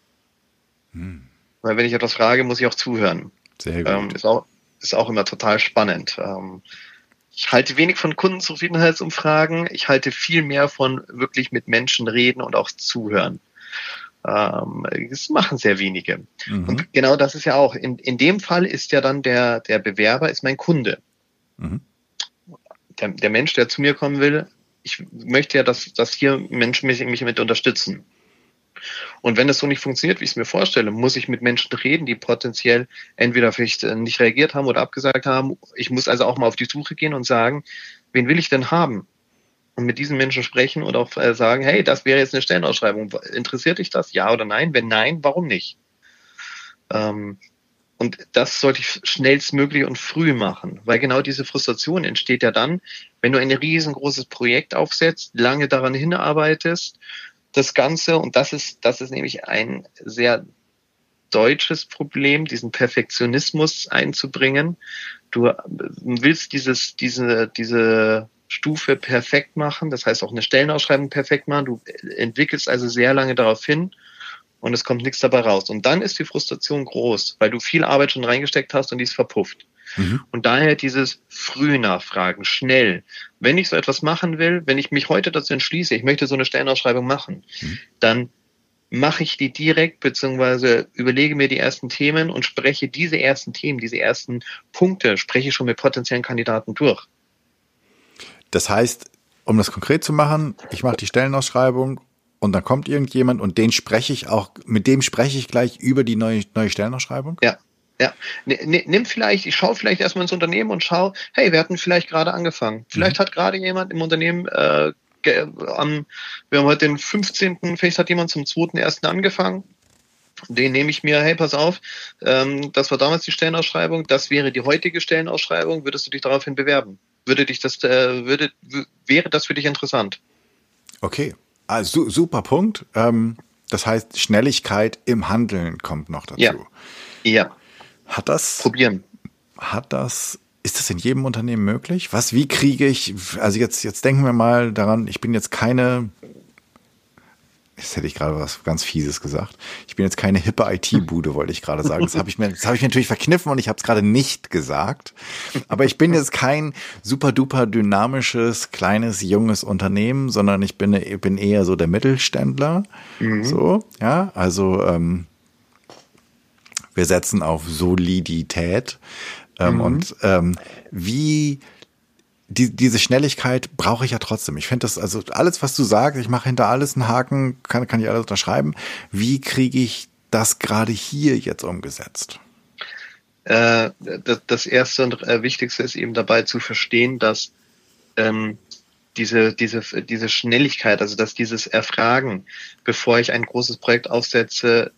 Hm. Weil wenn ich etwas frage, muss ich auch zuhören. Sehr gut. Ähm, ist, auch, ist auch immer total spannend. Ähm, ich halte wenig von Kundenzufriedenheitsumfragen. Ich halte viel mehr von wirklich mit Menschen reden und auch zuhören. Ähm, das machen sehr wenige. Mhm. Und genau das ist ja auch. In, in dem Fall ist ja dann der, der Bewerber ist mein Kunde. Mhm der, der Mensch, der zu mir kommen will, ich möchte ja, dass, dass hier Menschen mich, mich mit unterstützen. Und wenn das so nicht funktioniert, wie ich es mir vorstelle, muss ich mit Menschen reden, die potenziell entweder vielleicht äh, nicht reagiert haben oder abgesagt haben. Ich muss also auch mal auf die Suche gehen und sagen, wen will ich denn haben? Und mit diesen Menschen sprechen und auch äh, sagen, hey, das wäre jetzt eine Stellenausschreibung. Interessiert dich das? Ja oder nein? Wenn nein, warum nicht? Ähm, und das sollte ich schnellstmöglich und früh machen, weil genau diese Frustration entsteht ja dann, wenn du ein riesengroßes Projekt aufsetzt, lange daran hinarbeitest, das Ganze, und das ist, das ist nämlich ein sehr deutsches Problem, diesen Perfektionismus einzubringen. Du willst dieses, diese, diese Stufe perfekt machen, das heißt auch eine Stellenausschreibung perfekt machen. Du entwickelst also sehr lange darauf hin und es kommt nichts dabei raus. Und dann ist die Frustration groß, weil du viel Arbeit schon reingesteckt hast und die ist verpufft. Mhm. Und daher dieses früh nachfragen, schnell. Wenn ich so etwas machen will, wenn ich mich heute dazu entschließe, ich möchte so eine Stellenausschreibung machen, mhm. dann mache ich die direkt, beziehungsweise überlege mir die ersten Themen und spreche diese ersten Themen, diese ersten Punkte, spreche ich schon mit potenziellen Kandidaten durch.
Das heißt, um das konkret zu machen, ich mache die Stellenausschreibung und dann kommt irgendjemand und den spreche ich auch, mit dem spreche ich gleich über die neue, neue Stellenausschreibung?
Ja. Ja, nimm vielleicht, ich schaue vielleicht erstmal ins Unternehmen und schaue, hey, wir hatten vielleicht gerade angefangen. Vielleicht mhm. hat gerade jemand im Unternehmen äh, am, wir haben heute den 15., vielleicht hat jemand zum 2.1. angefangen. Den nehme ich mir, hey, pass auf, ähm, das war damals die Stellenausschreibung, das wäre die heutige Stellenausschreibung, würdest du dich daraufhin bewerben? Würde dich das, äh, würde, wäre das für dich interessant?
Okay, also super Punkt. Ähm, das heißt, Schnelligkeit im Handeln kommt noch dazu.
Ja. ja.
Hat das?
Probieren.
Hat das ist das in jedem Unternehmen möglich? Was, wie kriege ich, also jetzt, jetzt denken wir mal daran, ich bin jetzt keine, jetzt hätte ich gerade was ganz Fieses gesagt. Ich bin jetzt keine hippe IT-Bude, wollte ich gerade sagen. Das habe ich mir, das habe ich mir natürlich verkniffen und ich habe es gerade nicht gesagt. Aber ich bin jetzt kein super duper dynamisches, kleines, junges Unternehmen, sondern ich bin, bin eher so der Mittelständler. Mhm. So, ja, also, ähm, wir setzen auf Solidität. Ähm, mhm. Und ähm, wie die, diese Schnelligkeit brauche ich ja trotzdem. Ich finde das, also alles, was du sagst, ich mache hinter alles einen Haken, kann, kann ich alles unterschreiben. Wie kriege ich das gerade hier jetzt umgesetzt?
Äh, das, das erste und äh, wichtigste ist eben dabei zu verstehen, dass ähm, diese, diese, diese Schnelligkeit, also dass dieses Erfragen, bevor ich ein großes Projekt aufsetze,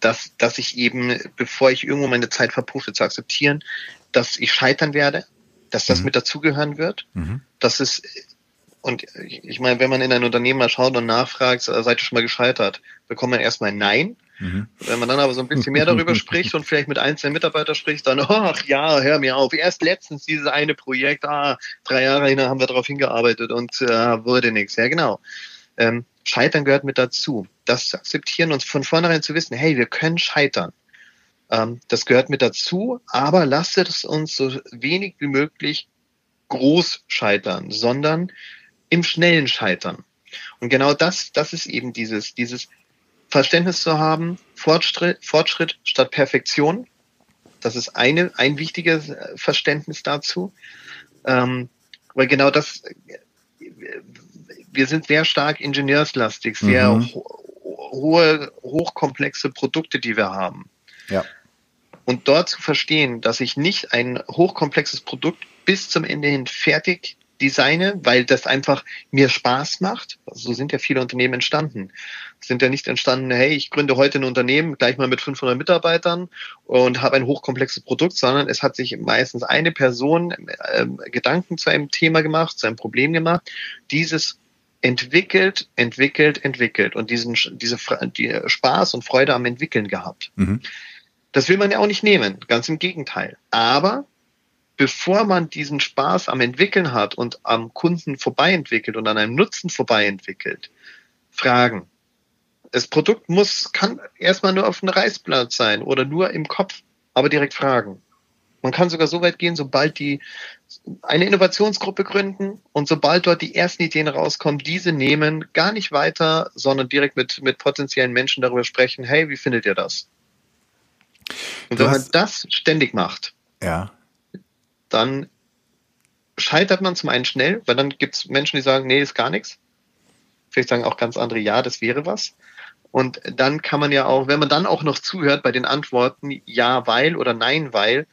dass, dass ich eben, bevor ich irgendwo meine Zeit verpuffe, zu akzeptieren, dass ich scheitern werde, dass das mhm. mit dazugehören wird. Mhm. Das ist, und ich meine, wenn man in ein Unternehmen mal schaut und nachfragt, seid ihr schon mal gescheitert, bekommt man erstmal Nein. Mhm. Wenn man dann aber so ein bisschen mehr darüber spricht und vielleicht mit einzelnen Mitarbeitern spricht, dann, ach ja, hör mir auf, erst letztens dieses eine Projekt, ah, drei Jahre hin haben wir darauf hingearbeitet und äh, wurde nichts. Ja, genau. Ähm, Scheitern gehört mit dazu. Das zu akzeptieren und von vornherein zu wissen, hey, wir können scheitern. Ähm, das gehört mit dazu, aber lasst es uns so wenig wie möglich groß scheitern, sondern im schnellen Scheitern. Und genau das, das ist eben dieses, dieses Verständnis zu haben, Fortschritt, Fortschritt statt Perfektion. Das ist eine, ein wichtiges Verständnis dazu. Ähm, weil genau das wir sind sehr stark ingenieurslastig, sehr mhm. ho hohe, hochkomplexe Produkte, die wir haben.
Ja.
Und dort zu verstehen, dass ich nicht ein hochkomplexes Produkt bis zum Ende hin fertig designe, weil das einfach mir Spaß macht. So sind ja viele Unternehmen entstanden. Sind ja nicht entstanden, hey, ich gründe heute ein Unternehmen gleich mal mit 500 Mitarbeitern und habe ein hochkomplexes Produkt, sondern es hat sich meistens eine Person äh, Gedanken zu einem Thema gemacht, zu einem Problem gemacht, dieses entwickelt, entwickelt, entwickelt und diesen diese die Spaß und Freude am Entwickeln gehabt. Mhm. Das will man ja auch nicht nehmen, ganz im Gegenteil. Aber bevor man diesen Spaß am Entwickeln hat und am Kunden vorbei entwickelt und an einem Nutzen vorbei entwickelt, fragen. Das Produkt muss, kann erstmal nur auf einem Reißblatt sein oder nur im Kopf, aber direkt fragen. Man kann sogar so weit gehen, sobald die eine Innovationsgruppe gründen und sobald dort die ersten Ideen rauskommen, diese nehmen, gar nicht weiter, sondern direkt mit, mit potenziellen Menschen darüber sprechen, hey, wie findet ihr das? Und wenn man das ständig macht,
ja.
dann scheitert man zum einen schnell, weil dann gibt es Menschen, die sagen, nee, ist gar nichts. Vielleicht sagen auch ganz andere, ja, das wäre was. Und dann kann man ja auch, wenn man dann auch noch zuhört bei den Antworten, ja, weil oder nein, weil,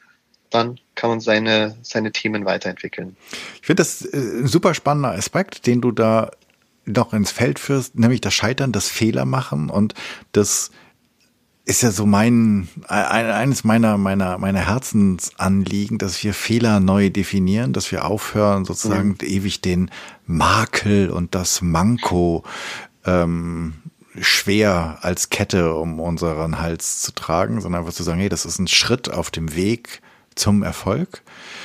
dann kann man seine, seine Themen weiterentwickeln.
Ich finde das äh, ein super spannender Aspekt, den du da noch ins Feld führst, nämlich das Scheitern, das Fehler machen und das ist ja so mein eines meiner meiner meiner Herzensanliegen, dass wir Fehler neu definieren, dass wir aufhören sozusagen mhm. ewig den Makel und das Manko ähm, schwer als Kette um unseren Hals zu tragen, sondern einfach zu sagen, hey, das ist ein Schritt auf dem Weg zum Erfolg.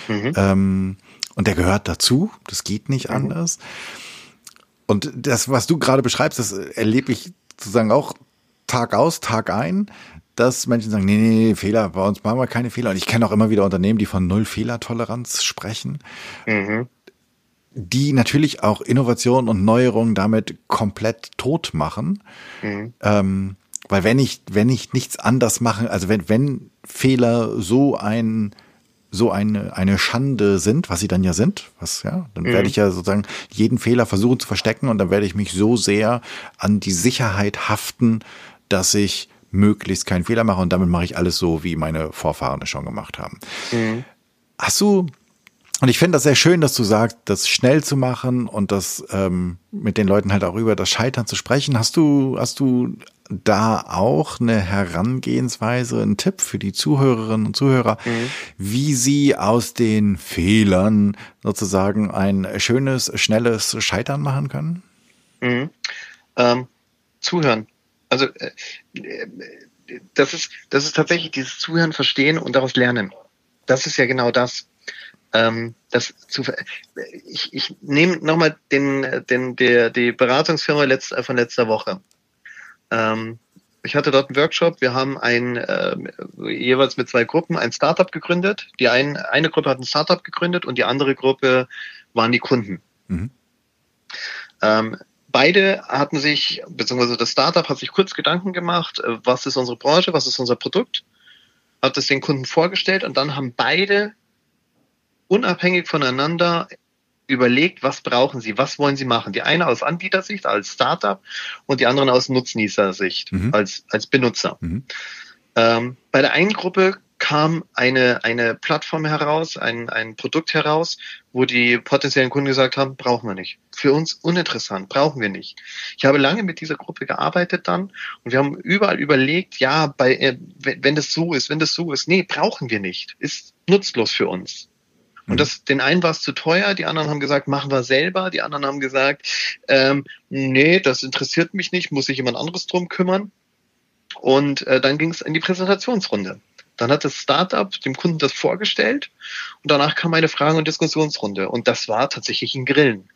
Mhm. Ähm, und der gehört dazu. Das geht nicht mhm. anders. Und das, was du gerade beschreibst, das erlebe ich sozusagen auch Tag aus, Tag ein, dass Menschen sagen, nee, nee, nee, Fehler, bei uns machen wir keine Fehler. Und ich kenne auch immer wieder Unternehmen, die von Null Fehlertoleranz sprechen. Mhm. Die natürlich auch Innovation und Neuerungen damit komplett tot machen. Mhm. Ähm, weil wenn ich, wenn ich nichts anders mache, also wenn, wenn Fehler so ein so eine, eine Schande sind, was sie dann ja sind, was, ja, dann mhm. werde ich ja sozusagen jeden Fehler versuchen zu verstecken und dann werde ich mich so sehr an die Sicherheit haften, dass ich möglichst keinen Fehler mache und damit mache ich alles so, wie meine Vorfahren es schon gemacht haben. Mhm. Hast du, und ich finde das sehr schön, dass du sagst, das schnell zu machen und das ähm, mit den Leuten halt auch über das Scheitern zu sprechen. Hast du, hast du da auch eine Herangehensweise, ein Tipp für die Zuhörerinnen und Zuhörer, mhm. wie sie aus den Fehlern sozusagen ein schönes, schnelles Scheitern machen können?
Mhm. Ähm, zuhören. Also äh, das ist, das ist tatsächlich dieses Zuhören, Verstehen und daraus lernen. Das ist ja genau das. Ähm, das zu, ich, ich nehme nochmal den, den, der, die Beratungsfirma letzt, von letzter Woche. Ähm, ich hatte dort einen Workshop. Wir haben ein, äh, jeweils mit zwei Gruppen ein Startup gegründet. Die ein, eine Gruppe hat ein Startup gegründet und die andere Gruppe waren die Kunden. Mhm. Ähm, beide hatten sich, beziehungsweise das Startup hat sich kurz Gedanken gemacht, äh, was ist unsere Branche, was ist unser Produkt, hat es den Kunden vorgestellt und dann haben beide unabhängig voneinander überlegt, was brauchen sie, was wollen sie machen. Die eine aus Anbietersicht als Startup und die anderen aus Nutznießersicht mhm. als, als Benutzer. Mhm. Ähm, bei der einen Gruppe kam eine, eine Plattform heraus, ein, ein Produkt heraus, wo die potenziellen Kunden gesagt haben, brauchen wir nicht. Für uns uninteressant, brauchen wir nicht. Ich habe lange mit dieser Gruppe gearbeitet dann und wir haben überall überlegt, ja, bei, äh, wenn das so ist, wenn das so ist, nee, brauchen wir nicht. Ist nutzlos für uns. Und mhm. das, den einen war es zu teuer, die anderen haben gesagt, machen wir selber, die anderen haben gesagt, ähm, nee, das interessiert mich nicht, muss sich jemand anderes drum kümmern. Und äh, dann ging es in die Präsentationsrunde. Dann hat das Startup dem Kunden das vorgestellt und danach kam eine Fragen- und Diskussionsrunde. Und das war tatsächlich ein Grillen.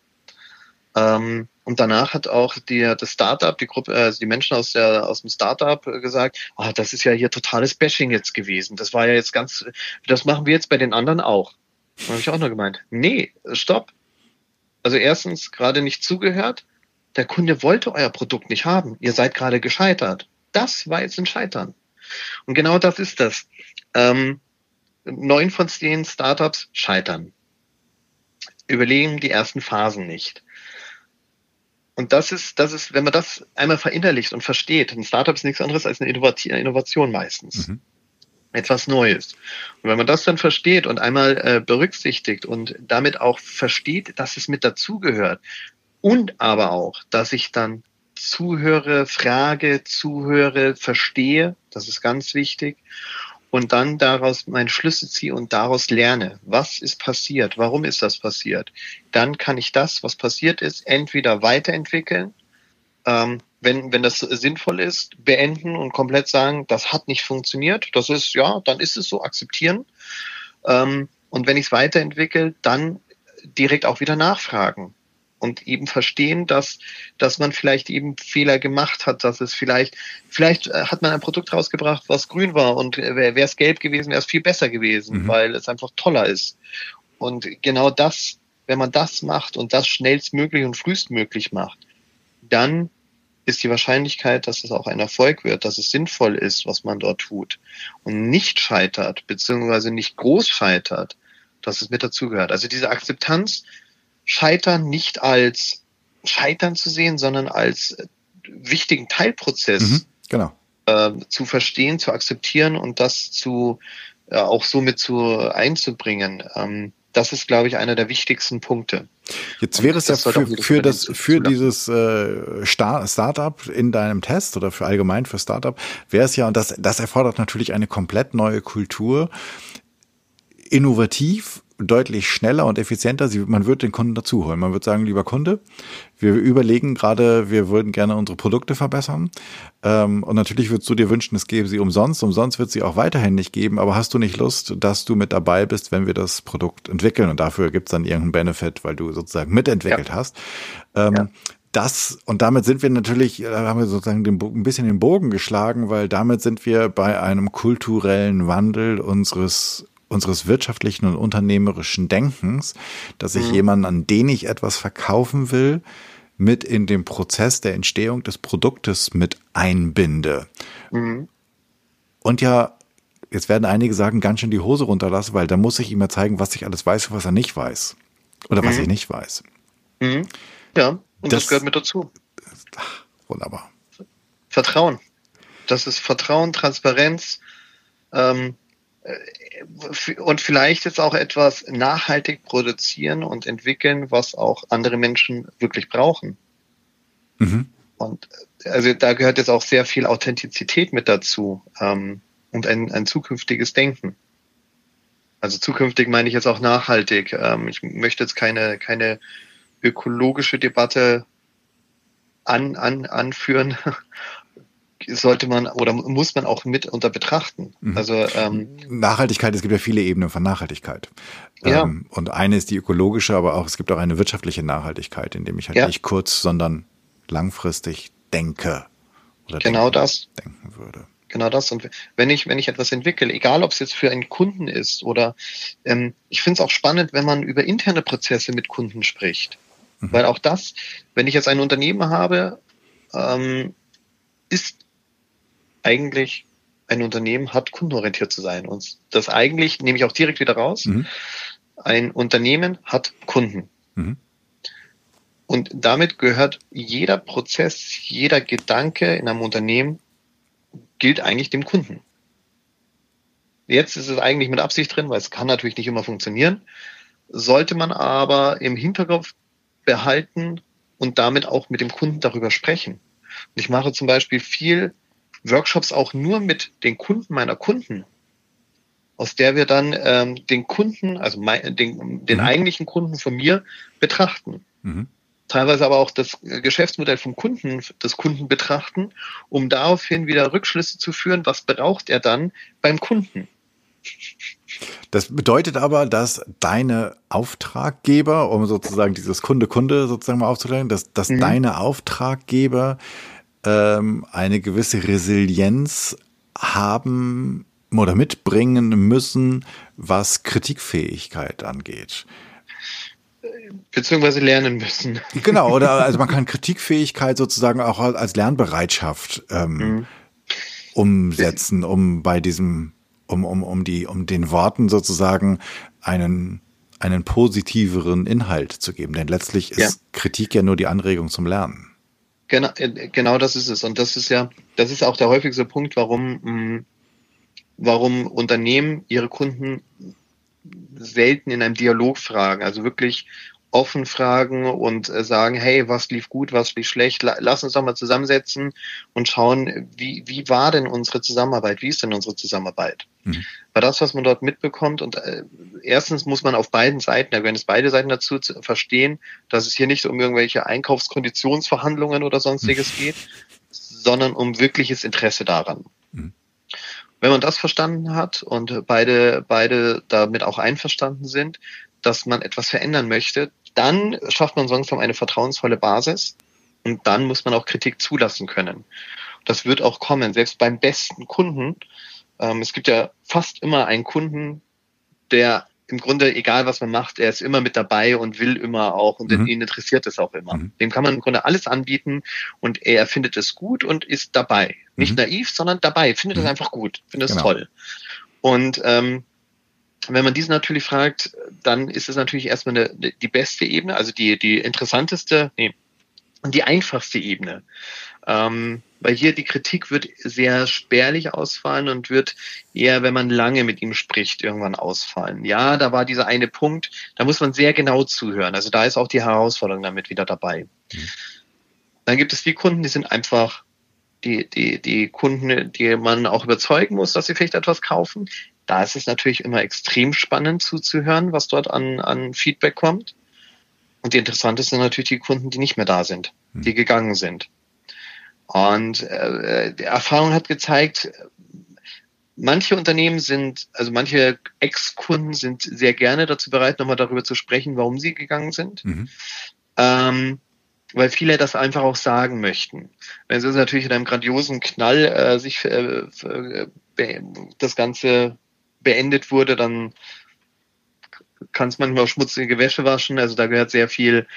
Ähm, und danach hat auch die, das Startup, die Gruppe, also die Menschen aus, der, aus dem Startup gesagt, ah, das ist ja hier totales Bashing jetzt gewesen. Das war ja jetzt ganz, das machen wir jetzt bei den anderen auch. Habe ich auch nur gemeint, nee, stopp. Also erstens gerade nicht zugehört. Der Kunde wollte euer Produkt nicht haben. Ihr seid gerade gescheitert. Das war jetzt ein Scheitern. Und genau das ist das. Ähm, neun von zehn Startups scheitern. Überlegen die ersten Phasen nicht. Und das ist, das ist, wenn man das einmal verinnerlicht und versteht, ein Startup ist nichts anderes als eine Innovation meistens. Mhm etwas Neues. Und wenn man das dann versteht und einmal äh, berücksichtigt und damit auch versteht, dass es mit dazugehört und aber auch, dass ich dann zuhöre, frage, zuhöre, verstehe, das ist ganz wichtig. Und dann daraus meine Schlüsse ziehe und daraus lerne, was ist passiert, warum ist das passiert, dann kann ich das, was passiert ist, entweder weiterentwickeln, ähm, wenn, wenn das sinnvoll ist, beenden und komplett sagen, das hat nicht funktioniert. Das ist, ja, dann ist es so, akzeptieren. Ähm, und wenn ich es weiterentwickle, dann direkt auch wieder nachfragen und eben verstehen, dass, dass man vielleicht eben Fehler gemacht hat, dass es vielleicht, vielleicht äh, hat man ein Produkt rausgebracht, was grün war und wäre es gelb gewesen, wäre es viel besser gewesen, mhm. weil es einfach toller ist. Und genau das, wenn man das macht und das schnellstmöglich und frühestmöglich macht, dann ist die Wahrscheinlichkeit, dass es auch ein Erfolg wird, dass es sinnvoll ist, was man dort tut und nicht scheitert, beziehungsweise nicht groß scheitert, dass es mit dazugehört. Also diese Akzeptanz, Scheitern nicht als Scheitern zu sehen, sondern als wichtigen Teilprozess mhm, genau. äh, zu verstehen, zu akzeptieren und das zu äh, auch somit zu einzubringen. Ähm, das ist, glaube ich, einer der wichtigsten Punkte.
Jetzt wäre es ja für, für, das, für dieses äh, Startup in deinem Test oder für allgemein für Startup wäre es ja, und das, das erfordert natürlich eine komplett neue Kultur, innovativ deutlich schneller und effizienter. Sie, man wird den Kunden dazuholen. Man wird sagen, lieber Kunde, wir überlegen gerade, wir würden gerne unsere Produkte verbessern. Ähm, und natürlich würdest du dir wünschen, es gäbe sie umsonst. Umsonst wird sie auch weiterhin nicht geben. Aber hast du nicht Lust, dass du mit dabei bist, wenn wir das Produkt entwickeln? Und dafür gibt es dann irgendeinen Benefit, weil du sozusagen mitentwickelt ja. hast. Ähm, ja das, und damit sind wir natürlich, da haben wir sozusagen den, ein bisschen den Bogen geschlagen, weil damit sind wir bei einem kulturellen Wandel unseres unseres wirtschaftlichen und unternehmerischen Denkens, dass ich mhm. jemanden, an den ich etwas verkaufen will, mit in den Prozess der Entstehung des Produktes mit einbinde. Mhm. Und ja, jetzt werden einige sagen, ganz schön die Hose runterlassen, weil da muss ich ihm ja zeigen, was ich alles weiß und was er nicht weiß. Oder was mhm. ich nicht weiß.
Mhm. Ja, und das, das, gehört mit dazu.
Ach, wunderbar.
Vertrauen. Das ist Vertrauen, Transparenz, ähm, und vielleicht jetzt auch etwas nachhaltig produzieren und entwickeln, was auch andere Menschen wirklich brauchen. Mhm. Und also da gehört jetzt auch sehr viel Authentizität mit dazu ähm, und ein, ein zukünftiges Denken. Also zukünftig meine ich jetzt auch nachhaltig. Ähm, ich möchte jetzt keine, keine ökologische Debatte an, an, anführen, sollte man oder muss man auch mit unter betrachten.
Mhm. Also ähm, Nachhaltigkeit, es gibt ja viele Ebenen von Nachhaltigkeit.
Ja. Ähm,
und eine ist die ökologische, aber auch es gibt auch eine wirtschaftliche Nachhaltigkeit, indem ich halt ja. nicht kurz, sondern langfristig denke
oder genau denken, das
denken würde.
Genau das. Und wenn ich, wenn ich etwas entwickle, egal ob es jetzt für einen Kunden ist oder ähm, ich finde es auch spannend, wenn man über interne Prozesse mit Kunden spricht. Mhm. Weil auch das, wenn ich jetzt ein Unternehmen habe, ähm, ist eigentlich ein Unternehmen hat kundenorientiert zu sein. Und das eigentlich nehme ich auch direkt wieder raus. Mhm. Ein Unternehmen hat Kunden. Mhm. Und damit gehört jeder Prozess, jeder Gedanke in einem Unternehmen gilt eigentlich dem Kunden. Jetzt ist es eigentlich mit Absicht drin, weil es kann natürlich nicht immer funktionieren. Sollte man aber im Hinterkopf behalten und damit auch mit dem Kunden darüber sprechen. Und ich mache zum Beispiel viel Workshops auch nur mit den Kunden meiner Kunden, aus der wir dann ähm, den Kunden, also mein, den, den mhm. eigentlichen Kunden von mir betrachten. Mhm. Teilweise aber auch das Geschäftsmodell vom Kunden, des Kunden betrachten, um daraufhin wieder Rückschlüsse zu führen, was braucht er dann beim Kunden.
Das bedeutet aber, dass deine Auftraggeber, um sozusagen dieses Kunde-Kunde sozusagen mal aufzuklären, dass, dass mhm. deine Auftraggeber ähm, eine gewisse Resilienz haben oder mitbringen müssen, was Kritikfähigkeit angeht.
Beziehungsweise lernen müssen.
Genau, oder also man kann Kritikfähigkeit sozusagen auch als Lernbereitschaft ähm, mhm. umsetzen, um bei diesem, um, um, um die, um den Worten sozusagen einen, einen positiveren Inhalt zu geben. Denn letztlich ist ja. Kritik ja nur die Anregung zum Lernen.
Genau, genau das ist es. Und das ist ja, das ist auch der häufigste Punkt, warum, mm, warum Unternehmen ihre Kunden selten in einem Dialog fragen. Also wirklich offen fragen und äh, sagen, hey, was lief gut, was lief schlecht, lass uns doch mal zusammensetzen und schauen, wie, wie war denn unsere Zusammenarbeit, wie ist denn unsere Zusammenarbeit? Mhm. Weil das, was man dort mitbekommt und äh, erstens muss man auf beiden Seiten, da gehören es beide Seiten dazu, zu verstehen, dass es hier nicht um irgendwelche Einkaufskonditionsverhandlungen oder sonstiges mhm. geht, sondern um wirkliches Interesse daran. Mhm. Wenn man das verstanden hat und beide, beide damit auch einverstanden sind, dass man etwas verändern möchte, dann schafft man sonst eine vertrauensvolle Basis und dann muss man auch Kritik zulassen können. Das wird auch kommen, selbst beim besten Kunden. Ähm, es gibt ja fast immer einen Kunden, der im Grunde, egal was man macht, er ist immer mit dabei und will immer auch und mhm. ihn interessiert es auch immer. Mhm. Dem kann man im Grunde alles anbieten und er findet es gut und ist dabei. Nicht mhm. naiv, sondern dabei, findet es mhm. einfach gut, findet es genau. toll. Und ähm, wenn man diesen natürlich fragt, dann ist es natürlich erstmal eine, die beste Ebene, also die, die interessanteste, nee, die einfachste Ebene. Ähm, weil hier die Kritik wird sehr spärlich ausfallen und wird eher, wenn man lange mit ihm spricht, irgendwann ausfallen. Ja, da war dieser eine Punkt, da muss man sehr genau zuhören. Also da ist auch die Herausforderung damit wieder dabei. Mhm. Dann gibt es die Kunden, die sind einfach die, die, die Kunden, die man auch überzeugen muss, dass sie vielleicht etwas kaufen. Da ist es natürlich immer extrem spannend zuzuhören, was dort an, an Feedback kommt. Und die interessantesten sind natürlich die Kunden, die nicht mehr da sind, hm. die gegangen sind. Und äh, die Erfahrung hat gezeigt, manche Unternehmen sind, also manche Ex-Kunden sind sehr gerne dazu bereit, nochmal darüber zu sprechen, warum sie gegangen sind. Mhm. Ähm, weil viele das einfach auch sagen möchten. Wenn sie natürlich in einem grandiosen Knall äh, sich äh, äh, das Ganze beendet wurde, dann kann es manchmal auch schmutzige Wäsche waschen. Also da gehört sehr viel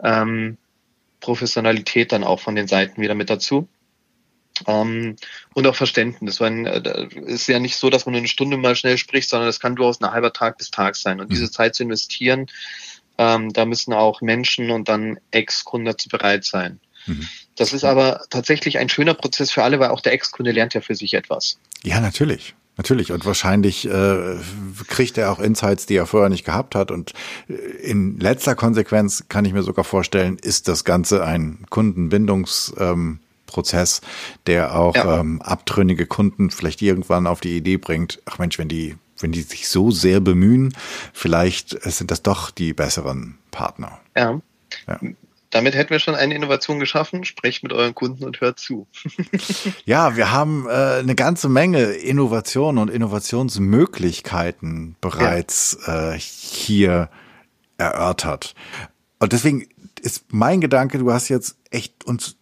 ähm, Professionalität dann auch von den Seiten wieder mit dazu. Ähm, und auch Verständnis. Weil äh, ist ja nicht so, dass man eine Stunde mal schnell spricht, sondern es kann durchaus ein halber Tag bis Tag sein. Und mhm. diese Zeit zu investieren, ähm, da müssen auch Menschen und dann Ex-Kunden dazu bereit sein. Mhm. Das ist aber tatsächlich ein schöner Prozess für alle, weil auch der Ex-Kunde lernt ja für sich etwas.
Ja, natürlich. Natürlich und wahrscheinlich äh, kriegt er auch Insights, die er vorher nicht gehabt hat. Und äh, in letzter Konsequenz kann ich mir sogar vorstellen, ist das Ganze ein Kundenbindungsprozess, ähm, der auch ja. ähm, abtrünnige Kunden vielleicht irgendwann auf die Idee bringt, ach Mensch, wenn die, wenn die sich so sehr bemühen, vielleicht sind das doch die besseren Partner.
Ja. ja damit hätten wir schon eine Innovation geschaffen. Sprecht mit euren Kunden und hört zu.
ja, wir haben äh, eine ganze Menge Innovationen und Innovationsmöglichkeiten bereits ja. äh, hier erörtert. Und deswegen ist mein Gedanke, du hast jetzt echt uns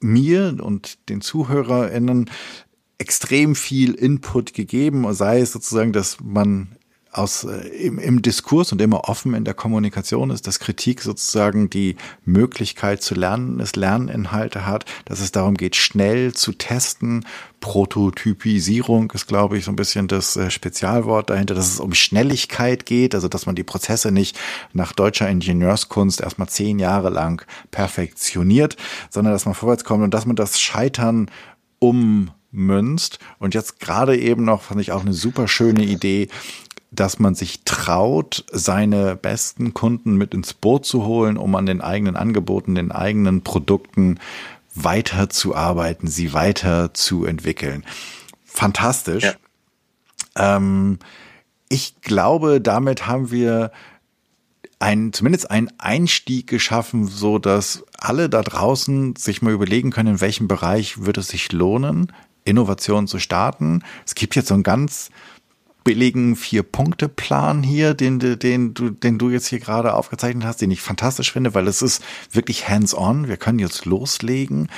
mir und den ZuhörerInnen extrem viel Input gegeben, sei es sozusagen, dass man aus, äh, im, im Diskurs und immer offen in der Kommunikation ist, dass Kritik sozusagen die Möglichkeit zu lernen es Lerninhalte hat, dass es darum geht, schnell zu testen. Prototypisierung ist, glaube ich, so ein bisschen das äh, Spezialwort dahinter, dass es um Schnelligkeit geht, also dass man die Prozesse nicht nach deutscher Ingenieurskunst erstmal zehn Jahre lang perfektioniert, sondern dass man vorwärts kommt und dass man das Scheitern ummünzt. Und jetzt gerade eben noch, fand ich auch eine super schöne Idee, dass man sich traut, seine besten Kunden mit ins Boot zu holen, um an den eigenen Angeboten, den eigenen Produkten weiterzuarbeiten, sie weiter zu entwickeln. Fantastisch. Ja. Ähm, ich glaube, damit haben wir ein, zumindest einen Einstieg geschaffen, so dass alle da draußen sich mal überlegen können, in welchem Bereich würde es sich lohnen, Innovation zu starten. Es gibt jetzt so ein ganz billigen Vier-Punkte-Plan hier, den, den, du, den du jetzt hier gerade aufgezeichnet hast, den ich fantastisch finde, weil es ist wirklich hands-on. Wir können jetzt loslegen.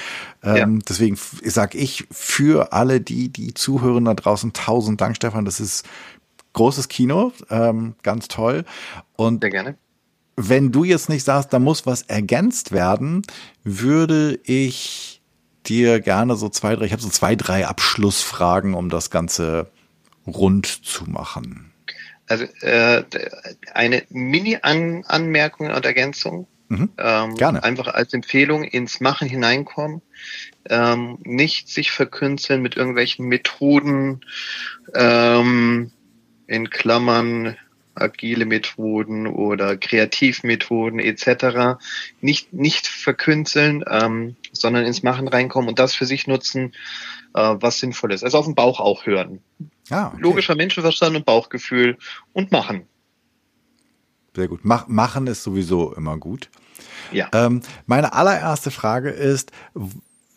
Ja. Ähm, deswegen sage ich für alle, die, die zuhören da draußen, tausend Dank, Stefan. Das ist großes Kino, ähm, ganz toll. Und
Sehr gerne.
Wenn du jetzt nicht sagst, da muss was ergänzt werden, würde ich dir gerne so zwei, drei, ich habe so zwei, drei Abschlussfragen, um das Ganze rund zu machen?
Also äh, eine Mini-Anmerkung und Ergänzung. Mhm. Ähm, Gerne. Einfach als Empfehlung ins Machen hineinkommen. Ähm, nicht sich verkünsteln mit irgendwelchen Methoden, ähm, in Klammern agile Methoden oder Kreativmethoden etc. Nicht, nicht verkünsteln, ähm, sondern ins Machen reinkommen und das für sich nutzen, äh, was sinnvoll ist. Also auf den Bauch auch hören. Ah, okay. Logischer Menschenverstand und Bauchgefühl und machen.
Sehr gut. Mach, machen ist sowieso immer gut.
Ja.
Ähm, meine allererste Frage ist,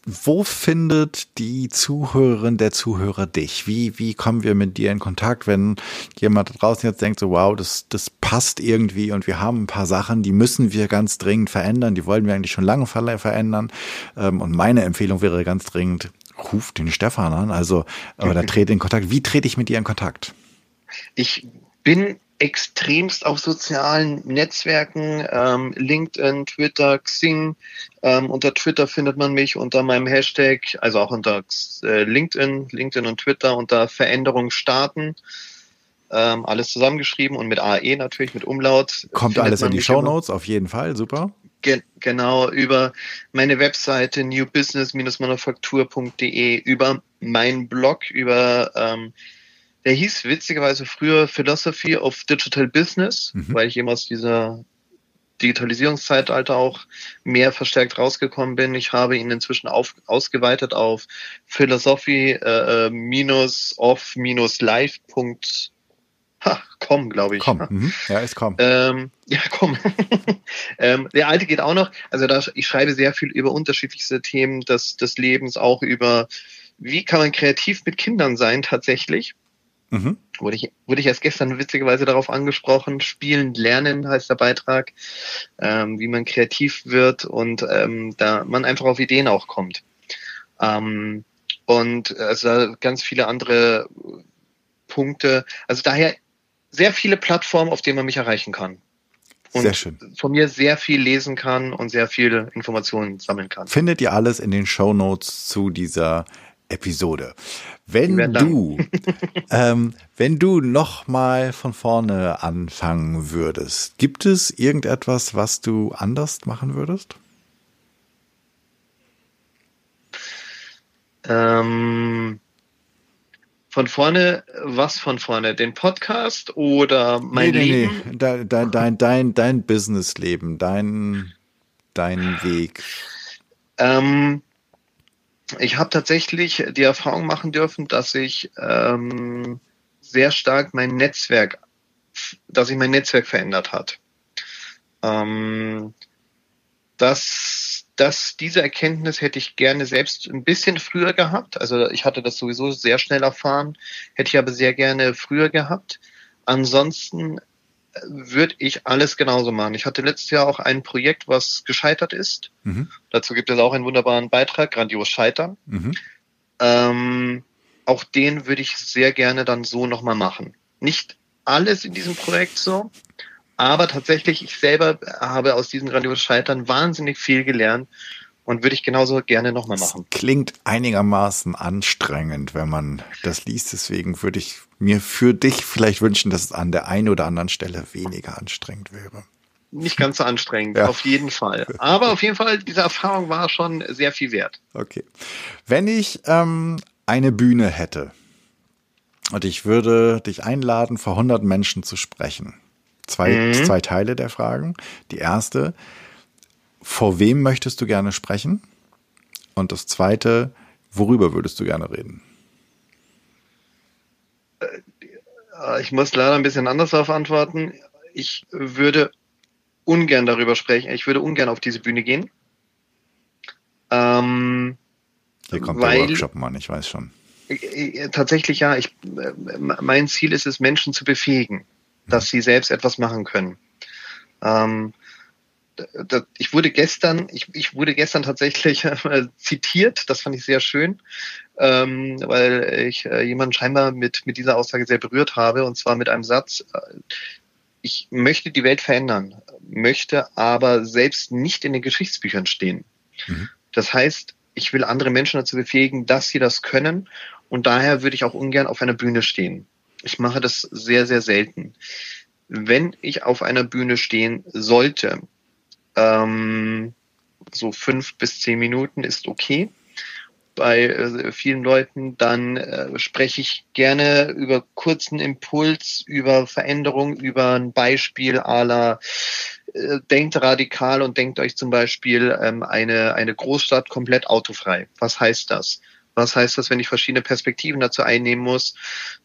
wo findet die Zuhörerin, der Zuhörer dich? Wie, wie kommen wir mit dir in Kontakt, wenn jemand da draußen jetzt denkt, so wow, das, das passt irgendwie und wir haben ein paar Sachen, die müssen wir ganz dringend verändern, die wollen wir eigentlich schon lange verändern. Ähm, und meine Empfehlung wäre ganz dringend, ruf den Stefan an, also oder trete in Kontakt. Wie trete ich mit dir in Kontakt?
Ich bin extremst auf sozialen Netzwerken, ähm, LinkedIn, Twitter, Xing. Ähm, unter Twitter findet man mich unter meinem Hashtag, also auch unter äh, LinkedIn, LinkedIn und Twitter unter Veränderung starten. Ähm, alles zusammengeschrieben und mit AE natürlich, mit Umlaut.
Kommt alles in die Show Notes, auf jeden Fall, super.
Ge genau, über meine Webseite newbusiness-manufaktur.de, über meinen Blog, über, ähm, der hieß witzigerweise früher Philosophy of Digital Business, mhm. weil ich eben aus dieser Digitalisierungszeitalter auch mehr verstärkt rausgekommen bin. Ich habe ihn inzwischen auf, ausgeweitet auf philosophie-of-live.com Ha, komm, glaube ich.
Komm, mhm. ja, ist komm.
Ähm, ja, komm. ähm, der alte geht auch noch. Also da, ich schreibe sehr viel über unterschiedlichste Themen des, des Lebens, auch über, wie kann man kreativ mit Kindern sein tatsächlich. Mhm. Wurde, ich, wurde ich erst gestern witzigerweise darauf angesprochen. Spielen, lernen heißt der Beitrag, ähm, wie man kreativ wird und ähm, da man einfach auf Ideen auch kommt. Ähm, und also ganz viele andere Punkte. Also daher sehr viele Plattformen, auf denen man mich erreichen kann. Und sehr schön. von mir sehr viel lesen kann und sehr viele Informationen sammeln kann.
Findet ihr alles in den Show Notes zu dieser Episode. Wenn du, ähm, wenn du noch mal von vorne anfangen würdest, gibt es irgendetwas, was du anders machen würdest?
Ähm, Von vorne, was von vorne? Den Podcast oder mein nee, nee, Leben?
Nee. Dein, dein, dein, dein, dein Businessleben, dein, dein Weg.
Ähm, ich habe tatsächlich die Erfahrung machen dürfen, dass ich ähm, sehr stark mein Netzwerk, dass sich mein Netzwerk verändert hat. Ähm, dass, dass diese Erkenntnis hätte ich gerne selbst ein bisschen früher gehabt. Also ich hatte das sowieso sehr schnell erfahren, hätte ich aber sehr gerne früher gehabt. Ansonsten würde ich alles genauso machen. Ich hatte letztes Jahr auch ein Projekt, was gescheitert ist. Mhm. Dazu gibt es auch einen wunderbaren Beitrag, grandios scheitern. Mhm. Ähm, auch den würde ich sehr gerne dann so nochmal machen. Nicht alles in diesem Projekt so, aber tatsächlich, ich selber habe aus diesem grandios Scheitern wahnsinnig viel gelernt und würde ich genauso gerne nochmal machen.
Das klingt einigermaßen anstrengend, wenn man das liest. Deswegen würde ich mir für dich vielleicht wünschen, dass es an der einen oder anderen Stelle weniger anstrengend wäre.
Nicht ganz so anstrengend, ja. auf jeden Fall. Aber auf jeden Fall, diese Erfahrung war schon sehr viel wert.
Okay. Wenn ich ähm, eine Bühne hätte und ich würde dich einladen, vor 100 Menschen zu sprechen. Zwei, mhm. zwei Teile der Fragen. Die erste, vor wem möchtest du gerne sprechen? Und das zweite, worüber würdest du gerne reden?
Äh, ich muss leider ein bisschen anders darauf antworten. Ich würde ungern darüber sprechen. Ich würde ungern auf diese Bühne gehen.
Ähm, Hier kommt weil, der Workshop, Mann, ich weiß schon.
Äh, tatsächlich ja. Ich, äh, mein Ziel ist es, Menschen zu befähigen, dass sie selbst etwas machen können. Ähm, ich wurde gestern, ich, ich wurde gestern tatsächlich äh, zitiert, das fand ich sehr schön, ähm, weil ich äh, jemanden scheinbar mit, mit dieser Aussage sehr berührt habe, und zwar mit einem Satz, äh, ich möchte die Welt verändern, möchte aber selbst nicht in den Geschichtsbüchern stehen. Mhm. Das heißt, ich will andere Menschen dazu befähigen, dass sie das können, und daher würde ich auch ungern auf einer Bühne stehen. Ich mache das sehr, sehr selten. Wenn ich auf einer Bühne stehen sollte, ähm, so fünf bis zehn Minuten ist okay. Bei äh, vielen Leuten dann äh, spreche ich gerne über kurzen Impuls, über Veränderung, über ein Beispiel aller äh, denkt radikal und denkt euch zum Beispiel ähm, eine, eine Großstadt komplett autofrei. Was heißt das? Was heißt das, wenn ich verschiedene Perspektiven dazu einnehmen muss,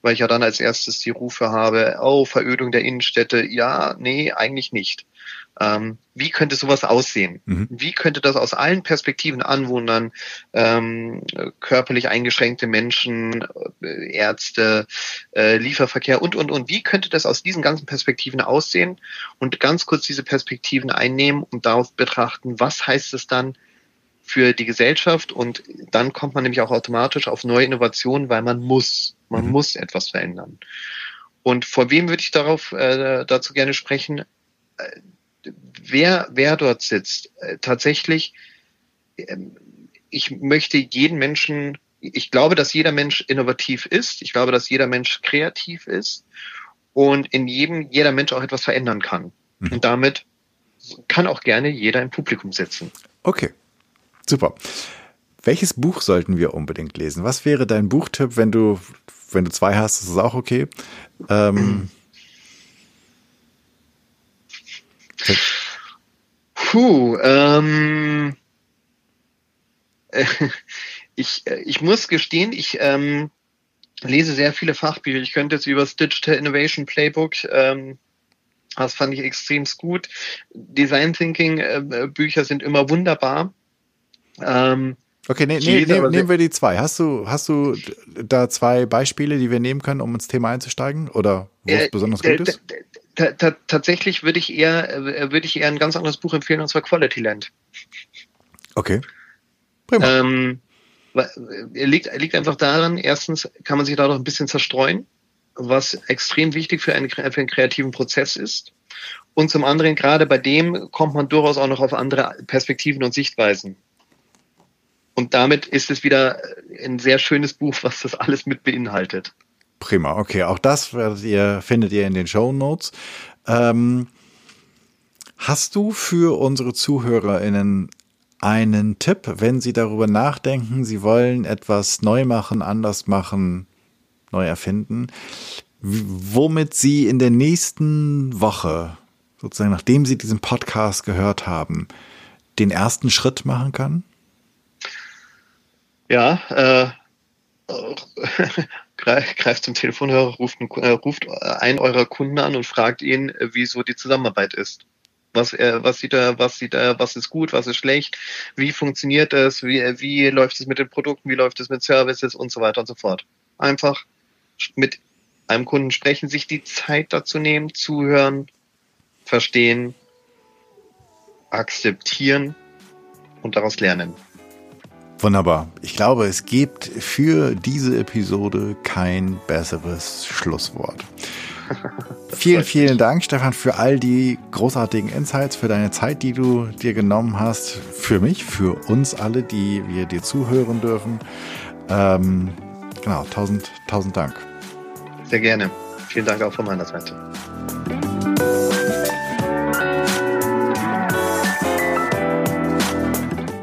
weil ich ja dann als erstes die Rufe habe, oh, Verödung der Innenstädte, ja, nee, eigentlich nicht. Ähm, wie könnte sowas aussehen? Mhm. Wie könnte das aus allen Perspektiven Anwohnern, ähm, körperlich eingeschränkte Menschen, äh, Ärzte, äh, Lieferverkehr und, und, und, wie könnte das aus diesen ganzen Perspektiven aussehen? Und ganz kurz diese Perspektiven einnehmen und darauf betrachten, was heißt es dann für die Gesellschaft? Und dann kommt man nämlich auch automatisch auf neue Innovationen, weil man muss, man mhm. muss etwas verändern. Und vor wem würde ich darauf äh, dazu gerne sprechen? Äh, wer, wer dort sitzt, äh, tatsächlich, ähm, ich möchte jeden Menschen, ich glaube, dass jeder Mensch innovativ ist. Ich glaube, dass jeder Mensch kreativ ist und in jedem, jeder Mensch auch etwas verändern kann. Mhm. Und damit kann auch gerne jeder im Publikum sitzen.
Okay, super. Welches Buch sollten wir unbedingt lesen? Was wäre dein Buchtipp, wenn du, wenn du zwei hast, ist es auch okay. Ähm,
Puh, ähm, äh, ich, ich muss gestehen, ich ähm, lese sehr viele Fachbücher. Ich könnte jetzt über das Digital Innovation Playbook, ähm, das fand ich extrem gut. Design Thinking äh, Bücher sind immer wunderbar.
Ähm, okay, ne, ne, ne, nehmen wir die zwei. Hast du, hast du da zwei Beispiele, die wir nehmen können, um ins Thema einzusteigen? Oder wo es äh, besonders gut ist?
tatsächlich würde ich eher, äh, würde ich eher ein ganz anderes Buch empfehlen, und zwar Quality Land.
Okay.
Prima. Ähm, liegt, liegt einfach daran, erstens kann man sich da doch ein bisschen zerstreuen, was extrem wichtig für einen, für einen kreativen Prozess ist. Und zum anderen, gerade bei dem kommt man durchaus auch noch auf andere Perspektiven und Sichtweisen. Und damit ist es wieder ein sehr schönes Buch, was das alles mit beinhaltet.
Prima, okay. Auch das ihr, findet ihr in den Show Notes. Ähm, hast du für unsere ZuhörerInnen einen Tipp, wenn sie darüber nachdenken, sie wollen etwas neu machen, anders machen? neu erfinden, womit Sie in der nächsten Woche, sozusagen nachdem Sie diesen Podcast gehört haben, den ersten Schritt machen kann?
Ja, äh, greift zum Telefonhörer, ruft, äh, ruft einen eurer Kunden an und fragt ihn, äh, wie so die Zusammenarbeit ist. Was, er, was sieht er, was sieht er, was ist gut, was ist schlecht, wie funktioniert das, wie, wie läuft es mit den Produkten, wie läuft es mit Services und so weiter und so fort. Einfach mit einem Kunden sprechen, sich die Zeit dazu nehmen, zuhören, verstehen, akzeptieren und daraus lernen.
Wunderbar. Ich glaube, es gibt für diese Episode kein besseres Schlusswort. vielen, vielen Dank, Stefan, für all die großartigen Insights, für deine Zeit, die du dir genommen hast, für mich, für uns alle, die wir dir zuhören dürfen. Ähm, genau, tausend, tausend Dank.
Sehr gerne. Vielen Dank auch von meiner Seite.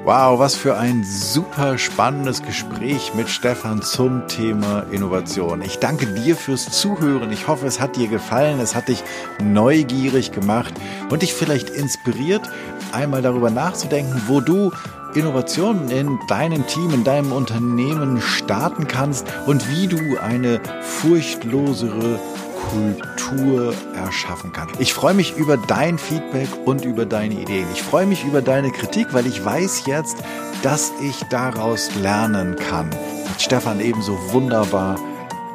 Wow, was für ein super spannendes Gespräch mit Stefan zum Thema Innovation. Ich danke dir fürs Zuhören. Ich hoffe, es hat dir gefallen, es hat dich neugierig gemacht und dich vielleicht inspiriert, einmal darüber nachzudenken, wo du Innovationen in deinem Team, in deinem Unternehmen starten kannst und wie du eine furchtlosere Kultur erschaffen kann. Ich freue mich über dein Feedback und über deine Ideen. Ich freue mich über deine Kritik, weil ich weiß jetzt, dass ich daraus lernen kann. Hat Stefan ebenso wunderbar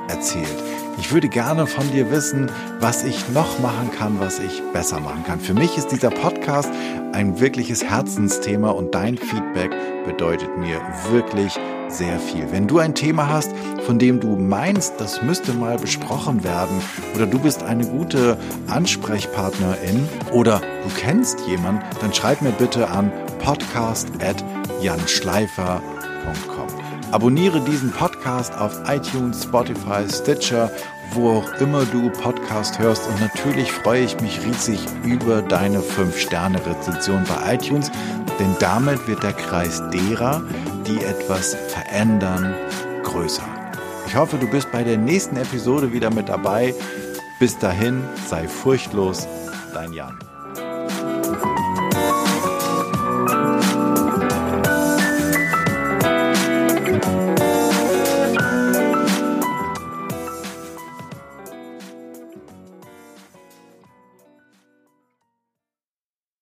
erzählt. Ich würde gerne von dir wissen, was ich noch machen kann, was ich besser machen kann. Für mich ist dieser Podcast ein wirkliches Herzensthema und dein Feedback bedeutet mir wirklich sehr viel. Wenn du ein Thema hast, von dem du meinst, das müsste mal besprochen werden, oder du bist eine gute Ansprechpartnerin oder du kennst jemanden, dann schreib mir bitte an podcast@janschleifer.com. Abonniere diesen Podcast auf iTunes, Spotify, Stitcher, wo auch immer du Podcast hörst. Und natürlich freue ich mich riesig über deine 5-Sterne-Rezension bei iTunes, denn damit wird der Kreis derer, die etwas verändern, größer. Ich hoffe, du bist bei der nächsten Episode wieder mit dabei. Bis dahin, sei furchtlos, dein Jan.